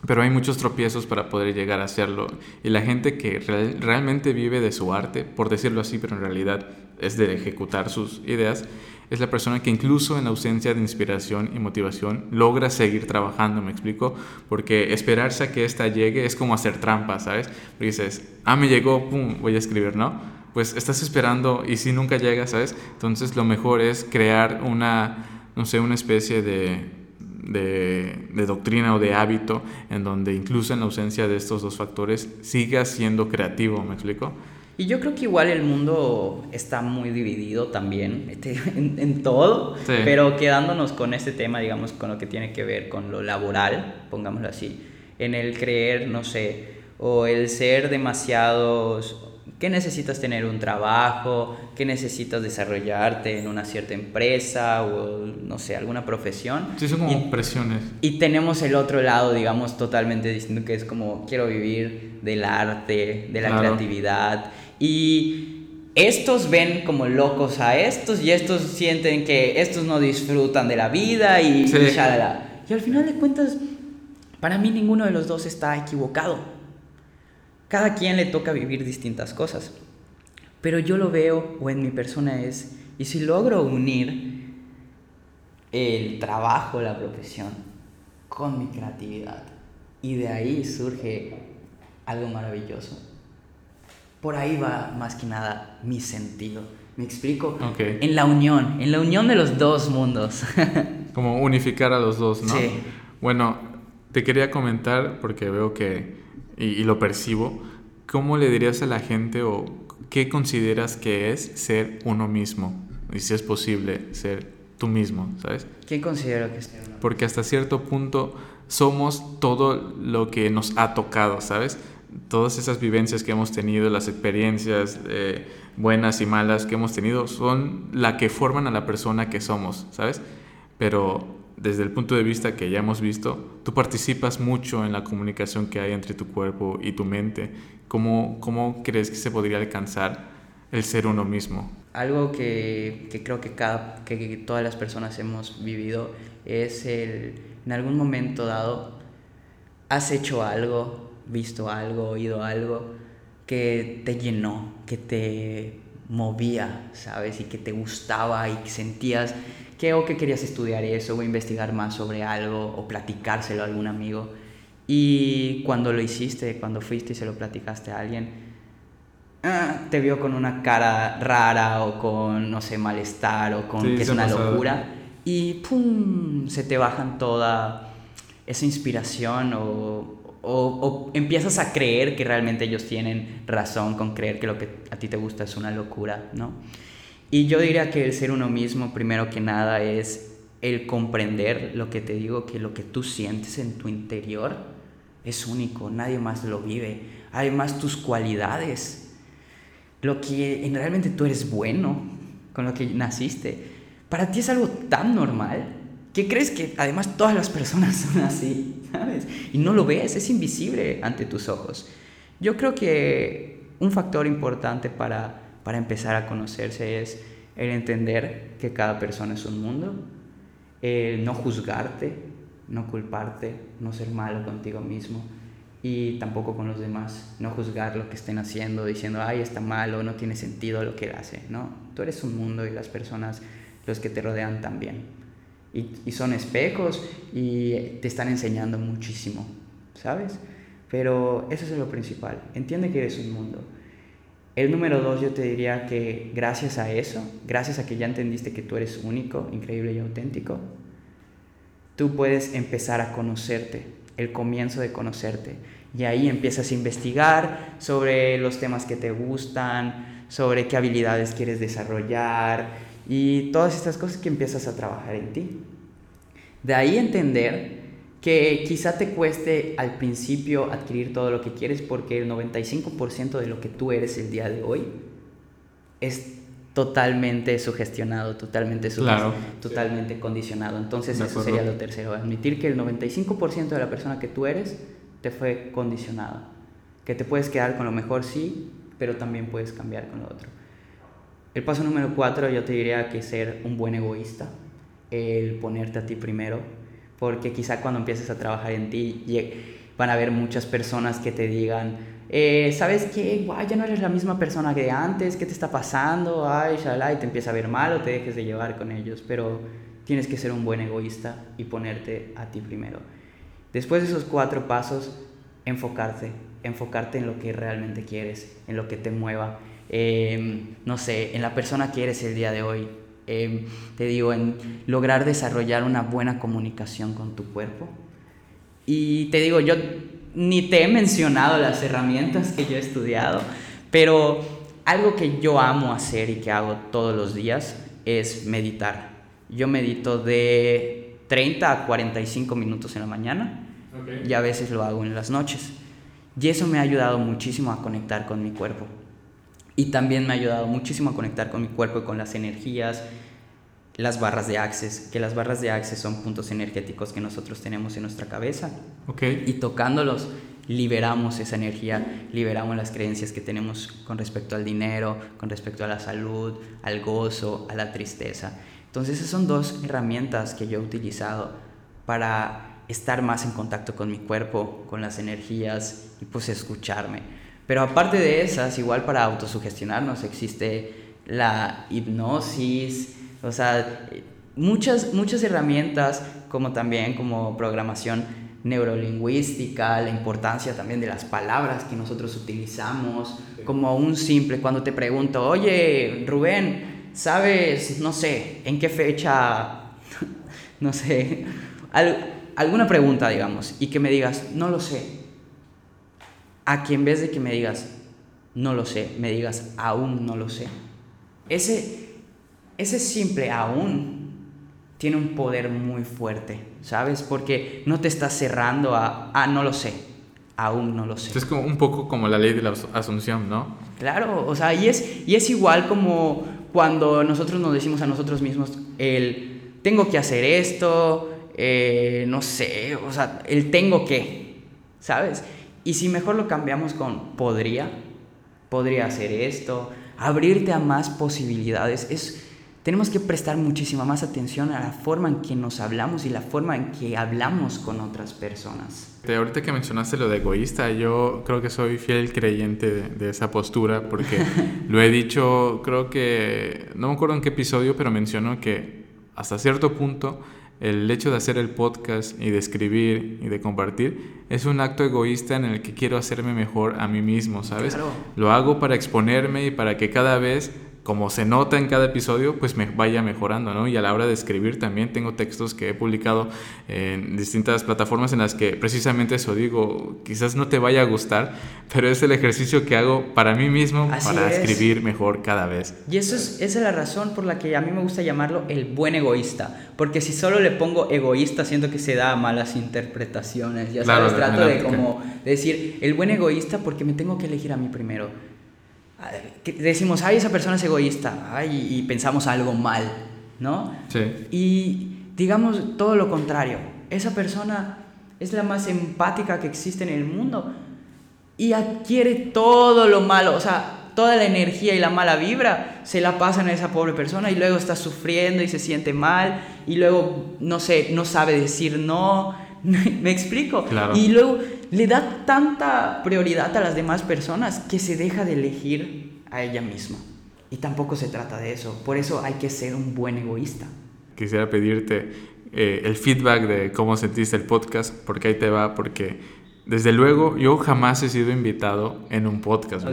Pero hay muchos tropiezos para poder llegar a hacerlo. Y la gente que realmente vive de su arte, por decirlo así, pero en realidad es de ejecutar sus ideas, es la persona que incluso en ausencia de inspiración y motivación logra seguir trabajando, me explico, porque esperarse a que ésta llegue es como hacer trampa, ¿sabes? Porque dices, ah, me llegó, pum, voy a escribir, ¿no? Pues estás esperando y si nunca llega, ¿sabes? Entonces lo mejor es crear una, no sé, una especie de, de, de, doctrina o de hábito en donde incluso en ausencia de estos dos factores sigas siendo creativo, ¿me explico? Y yo creo que igual el mundo está muy dividido también este, en, todo, pero quedándonos con este tema, digamos, con lo que tiene que ver con lo laboral, pongámoslo así, en el creer, no sé, o el ser demasiados ¿Qué necesitas tener un trabajo? ¿Qué necesitas desarrollarte en una cierta empresa o, no sé, alguna profesión? Sí, son como presiones. Y tenemos el otro lado, digamos, totalmente distinto, que es como quiero vivir del arte, de la creatividad. Y estos ven como locos a estos y estos sienten que estos no disfrutan de la vida y, y, y al final de cuentas, para mí ninguno de los dos está equivocado cada quien le toca vivir distintas cosas. Pero yo lo veo, o en mi persona es, y si logro unir el trabajo, la profesión, con mi creatividad, y de ahí surge algo maravilloso. Por ahí va más que nada mi sentido. ¿Me explico? En la unión, en la unión de los dos mundos. Como unificar a los dos, ¿no? Sí. Bueno, te quería comentar porque veo que y, lo percibo, ¿cómo le dirías a la gente o ¿qué consideras que es ser uno mismo? Y si es posible ser tú mismo, ¿sabes? ¿Qué considero que es ser uno Porque hasta cierto punto somos todo lo que nos ha tocado, ¿sabes? Todas esas vivencias que hemos tenido, las experiencias eh, buenas y malas que hemos tenido, son la que forman a la persona que somos, ¿sabes? Pero desde el punto de vista que ya hemos visto, tú participas mucho en la comunicación que hay entre tu cuerpo y tu mente. ¿Cómo, cómo crees que se podría alcanzar el ser uno mismo? Algo que, que creo que, cada, que, que todas las personas hemos vivido es el, en algún momento dado, has hecho algo, visto algo, oído algo que te llenó, que te movía, ¿sabes? Y que te gustaba y que sentías que o que querías estudiar eso o investigar más sobre algo o platicárselo a algún amigo. Y cuando lo hiciste, cuando fuiste y se lo platicaste a alguien, ah, te vio con una cara rara o con, no sé, malestar o con que es una locura. Y ¡pum! Se te bajan toda esa inspiración o, o, empiezas a creer que realmente ellos tienen razón con creer que lo que a ti te gusta es una locura, ¿no? Y yo diría que el ser uno mismo, primero que nada, es el comprender lo que te digo, que lo que tú sientes en tu interior es único, nadie más lo vive. Además, tus cualidades, lo que en realmente tú eres bueno, con lo que naciste, para ti es algo tan normal que crees que además todas las personas son así, ¿sabes? Y no lo ves, es invisible ante tus ojos. Yo creo que un factor importante para, para empezar a conocerse es el entender que cada persona es un mundo, el no juzgarte, no culparte, no ser malo contigo mismo y tampoco con los demás, no juzgar lo que estén haciendo, diciendo, ay, está malo, no tiene sentido lo que hace, no, tú eres un mundo y las personas, los que te rodean también y, son espejos y te están enseñando muchísimo, ¿sabes? Pero eso es lo principal. Entiende que eres un mundo. El número dos, yo te diría que gracias a eso, gracias a que ya entendiste que tú eres único, increíble y auténtico, tú puedes empezar a conocerte, el comienzo de conocerte. Y ahí empiezas a investigar sobre los temas que te gustan, sobre qué habilidades quieres desarrollar, y todas estas cosas que empiezas a trabajar en ti. De ahí entender que quizá te cueste al principio adquirir todo lo que quieres porque el 95% de lo que tú eres el día de hoy es totalmente sugestionado, totalmente totalmente condicionado. Entonces eso sería lo tercero, admitir que el 95% de la persona que tú eres te fue condicionado, que te puedes quedar con lo mejor sí, pero también puedes cambiar con lo otro. El paso número cuatro yo te diría que ser un buen egoísta, el ponerte a ti primero, porque quizá cuando empieces a trabajar en ti van a haber muchas personas que te digan, eh, ¿sabes qué? Guay, ya no eres la misma persona que antes, ¿qué te está pasando? Ay, shalala, y te empieza a ver mal o te dejes de llevar con ellos, pero tienes que ser un buen egoísta y ponerte a ti primero. Después de esos cuatro pasos, enfocarte, enfocarte en lo que realmente quieres, en lo que te mueva Em, no sé, en la persona que eres el día de hoy. Em, te digo, en lograr desarrollar una buena comunicación con tu cuerpo. Y te digo, yo ni te he mencionado las herramientas que yo he estudiado, pero algo que yo amo hacer y que hago todos los días es meditar. Yo medito de 30 a 45 minutos en la mañana y a veces lo hago en las noches. Y eso me ha ayudado muchísimo a conectar con mi cuerpo. Y también me ha ayudado muchísimo a conectar con mi cuerpo y con las energías, las barras de Access, que las barras de Access son puntos energéticos que nosotros tenemos en nuestra cabeza. Okay. Y tocándolos liberamos esa energía, liberamos las creencias que tenemos con respecto al dinero, con respecto a la salud, al gozo, a la tristeza. Entonces esas son dos herramientas que yo he utilizado para estar más en contacto con mi cuerpo, con las energías y pues escucharme. Pero aparte de esas, igual para autosugestionarnos existe la hipnosis, o sea, muchas, muchas herramientas como también como programación neurolingüística, la importancia también de las palabras que nosotros utilizamos, como un simple, cuando te pregunto, oye, Rubén, ¿sabes, no sé, en qué fecha, no sé, alguna pregunta, digamos, y que me digas, no lo sé, a que en vez de que me digas, no lo sé, me digas, aún no lo sé. Ese, ese simple aún tiene un poder muy fuerte, ¿sabes? Porque no te estás cerrando a, ah, no lo sé, aún no lo sé. Es como un poco como la ley de la asunción, ¿no? Claro, o sea, y es, y es igual como cuando nosotros nos decimos a nosotros mismos, el, tengo que hacer esto, eh, no sé, o sea, el tengo que, ¿sabes? Y si mejor lo cambiamos con podría, podría hacer esto, abrirte a más posibilidades, es, tenemos que prestar muchísima más atención a la forma en que nos hablamos y la forma en que hablamos con otras personas. ahorita que mencionaste lo de egoísta, yo creo que soy fiel creyente de, de esa postura porque lo he dicho, creo que, no me acuerdo en qué episodio, pero menciono que hasta cierto punto el hecho de hacer el podcast y de escribir y de compartir es un acto egoísta en el que quiero hacerme mejor a mí mismo, ¿sabes? Lo hago para exponerme y para que cada vez como se nota en cada episodio, pues me vaya mejorando, ¿no? Y a la hora de escribir también tengo textos que he publicado en distintas plataformas en las que precisamente eso digo, quizás no te vaya a gustar, pero es el ejercicio que hago para mí mismo, para escribir mejor cada vez. Y eso es, esa es la razón por la que a mí me gusta llamarlo el buen egoísta, porque si solo le pongo egoísta, siento que se da malas interpretaciones, ya sabes, trato de como decir el buen egoísta porque me tengo que elegir a mí primero decimos, ay, esa persona es egoísta, ay, y pensamos algo mal, ¿no? Sí. Y digamos todo lo contrario, esa persona es la más empática que existe en el mundo y adquiere todo lo malo, o sea, toda la energía y la mala vibra se la pasan a esa pobre persona y luego está sufriendo y se siente mal y luego, no sé, no sabe decir no, ¿me explico? Claro. Y luego le da tanta prioridad a las demás personas que se deja de elegir a ella misma. Y tampoco se trata de eso. Por eso hay que ser un buen egoísta. Quisiera pedirte eh, el feedback de cómo sentiste el podcast, porque ahí te va, porque desde luego, yo jamás he sido invitado en un podcast.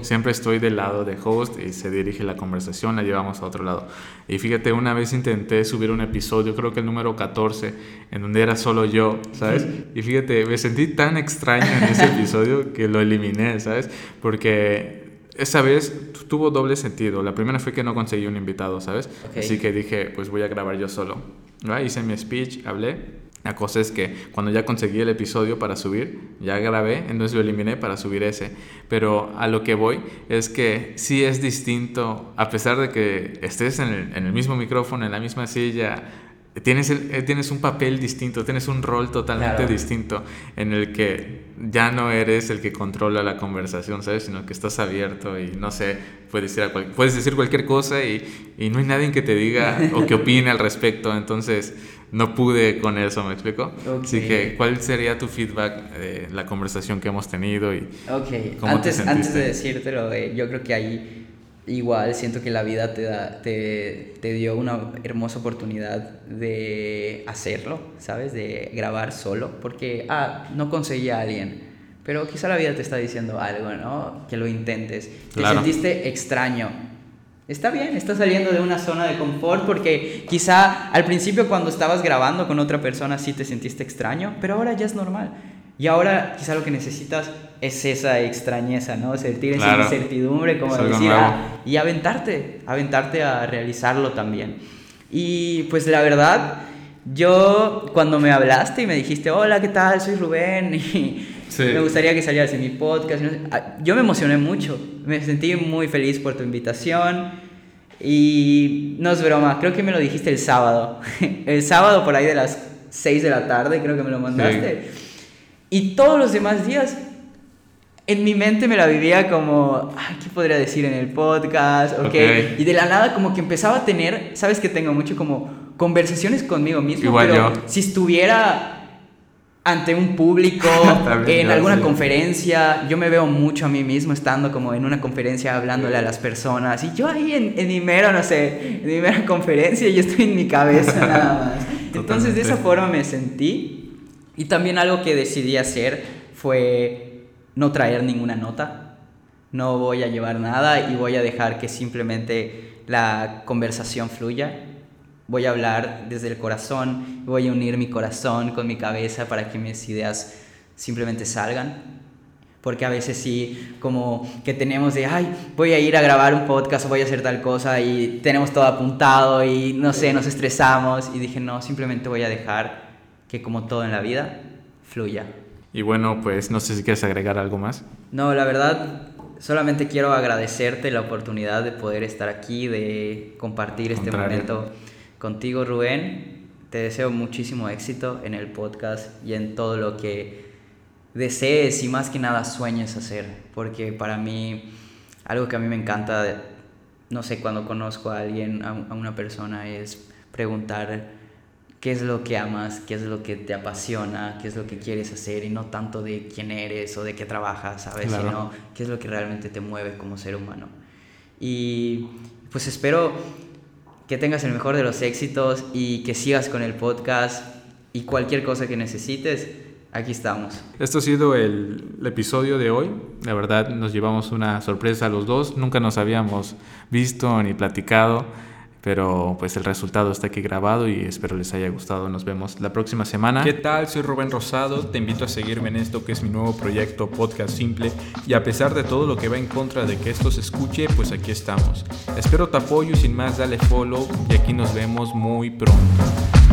Siempre estoy del lado de host y se dirige la conversación, la llevamos a otro lado. Y fíjate, una vez intenté subir un episodio, creo que el número 14, en donde era solo yo, ¿sabes? Y fíjate, me sentí tan extraño en ese episodio que lo eliminé, ¿sabes? Porque esa vez tuvo doble sentido. La primera fue que no conseguí un invitado, ¿sabes? Así que dije, pues voy a grabar yo solo. Hice mi speech, hablé la cosa es que cuando ya conseguí el episodio para subir, ya grabé, entonces lo eliminé para subir ese. Pero a lo que voy es que sí es distinto, a pesar de que estés en el, mismo micrófono, en la misma silla, tienes, eh, tienes un papel distinto, tienes un rol totalmente distinto en el que ya no eres el que controla la conversación, ¿sabes? Sino que estás abierto y no sé, puedes decir, puedes decir cualquier cosa y, y no hay nadie que te diga o que opine al respecto. Entonces no pude con eso, ¿me explico? Así que, ¿cuál sería tu feedback de la conversación que hemos tenido? Y ok, antes, antes de decírtelo, eh, yo creo que ahí igual siento que la vida te, da, te, te, dio una hermosa oportunidad de hacerlo, ¿sabes? De grabar solo, porque, ah, no conseguí a alguien. Pero quizá la vida te está diciendo algo, ¿no? Que lo intentes. Te sentiste extraño Está bien, estás saliendo de una zona de confort porque quizá al principio cuando estabas grabando con otra persona sí te sentiste extraño, pero ahora ya es normal. Y ahora quizá lo que necesitas es esa extrañeza, ¿no? Sentir esa incertidumbre, como decir, ah, y aventarte, aventarte a realizarlo también. Y pues la verdad, yo cuando me hablaste y me dijiste, hola, ¿qué tal? Soy Rubén y me gustaría que salieras en mi podcast. Ah, yo me emocioné mucho, me sentí muy feliz por tu invitación. Y no es broma, creo que me lo dijiste el sábado. El sábado por ahí de las 6 de la tarde, creo que me lo mandaste. Y todos los demás días, en mi mente me la vivía como, ¿qué podría decir en el podcast? Okay. Y de la nada como que empezaba a tener, sabes que tengo mucho como conversaciones conmigo mismo. Igual pero si estuviera ante un público, en alguna conferencia. Yo me veo mucho a mí mismo estando como en una conferencia hablándole a las personas. Y yo ahí en, en mi no sé, en mi mera conferencia, yo estoy en mi cabeza nada más. Entonces de esa forma me sentí. Y también algo que decidí hacer fue no traer ninguna nota. No voy a llevar nada y voy a dejar que simplemente la conversación fluya Voy a hablar desde el corazón, voy a unir mi corazón con mi cabeza para que mis ideas simplemente salgan. porque a veces sí, como que tenemos de, ay, voy a ir a grabar un podcast o voy a hacer tal cosa y tenemos todo apuntado y no sé, nos estresamos y dije, no, simplemente voy a dejar que como todo en la vida, fluya. Y bueno, pues no sé si quieres agregar algo más. No, la verdad, solamente quiero agradecerte la oportunidad de poder estar aquí, de compartir este momento contigo, Rubén. Te deseo muchísimo éxito en el podcast y en todo lo que desees y más que nada sueñes hacer, porque para mí algo que a mí me encanta, no sé, cuando conozco a alguien, a, una persona, es preguntar qué es lo que amas, qué es lo que te apasiona, qué es lo que quieres hacer y no tanto de quién eres o de qué trabajas, ¿sabes? Sino qué es lo que realmente te mueve como ser humano. Y pues espero que tengas el mejor de los éxitos y que sigas con el podcast y cualquier cosa que necesites aquí estamos. Esto ha sido el, episodio de hoy. La verdad nos llevamos una sorpresa los dos. Nunca nos habíamos visto ni platicado, pero pues el resultado está aquí grabado y espero les haya gustado. Nos vemos la próxima semana. ¿Qué tal? Soy Rubén Rosado. Te invito a seguirme en esto que es mi nuevo proyecto Podcast Simple y a pesar de todo lo que va en contra de que esto se escuche, pues aquí estamos. Espero tu apoyo y sin más dale follow y aquí nos vemos muy pronto.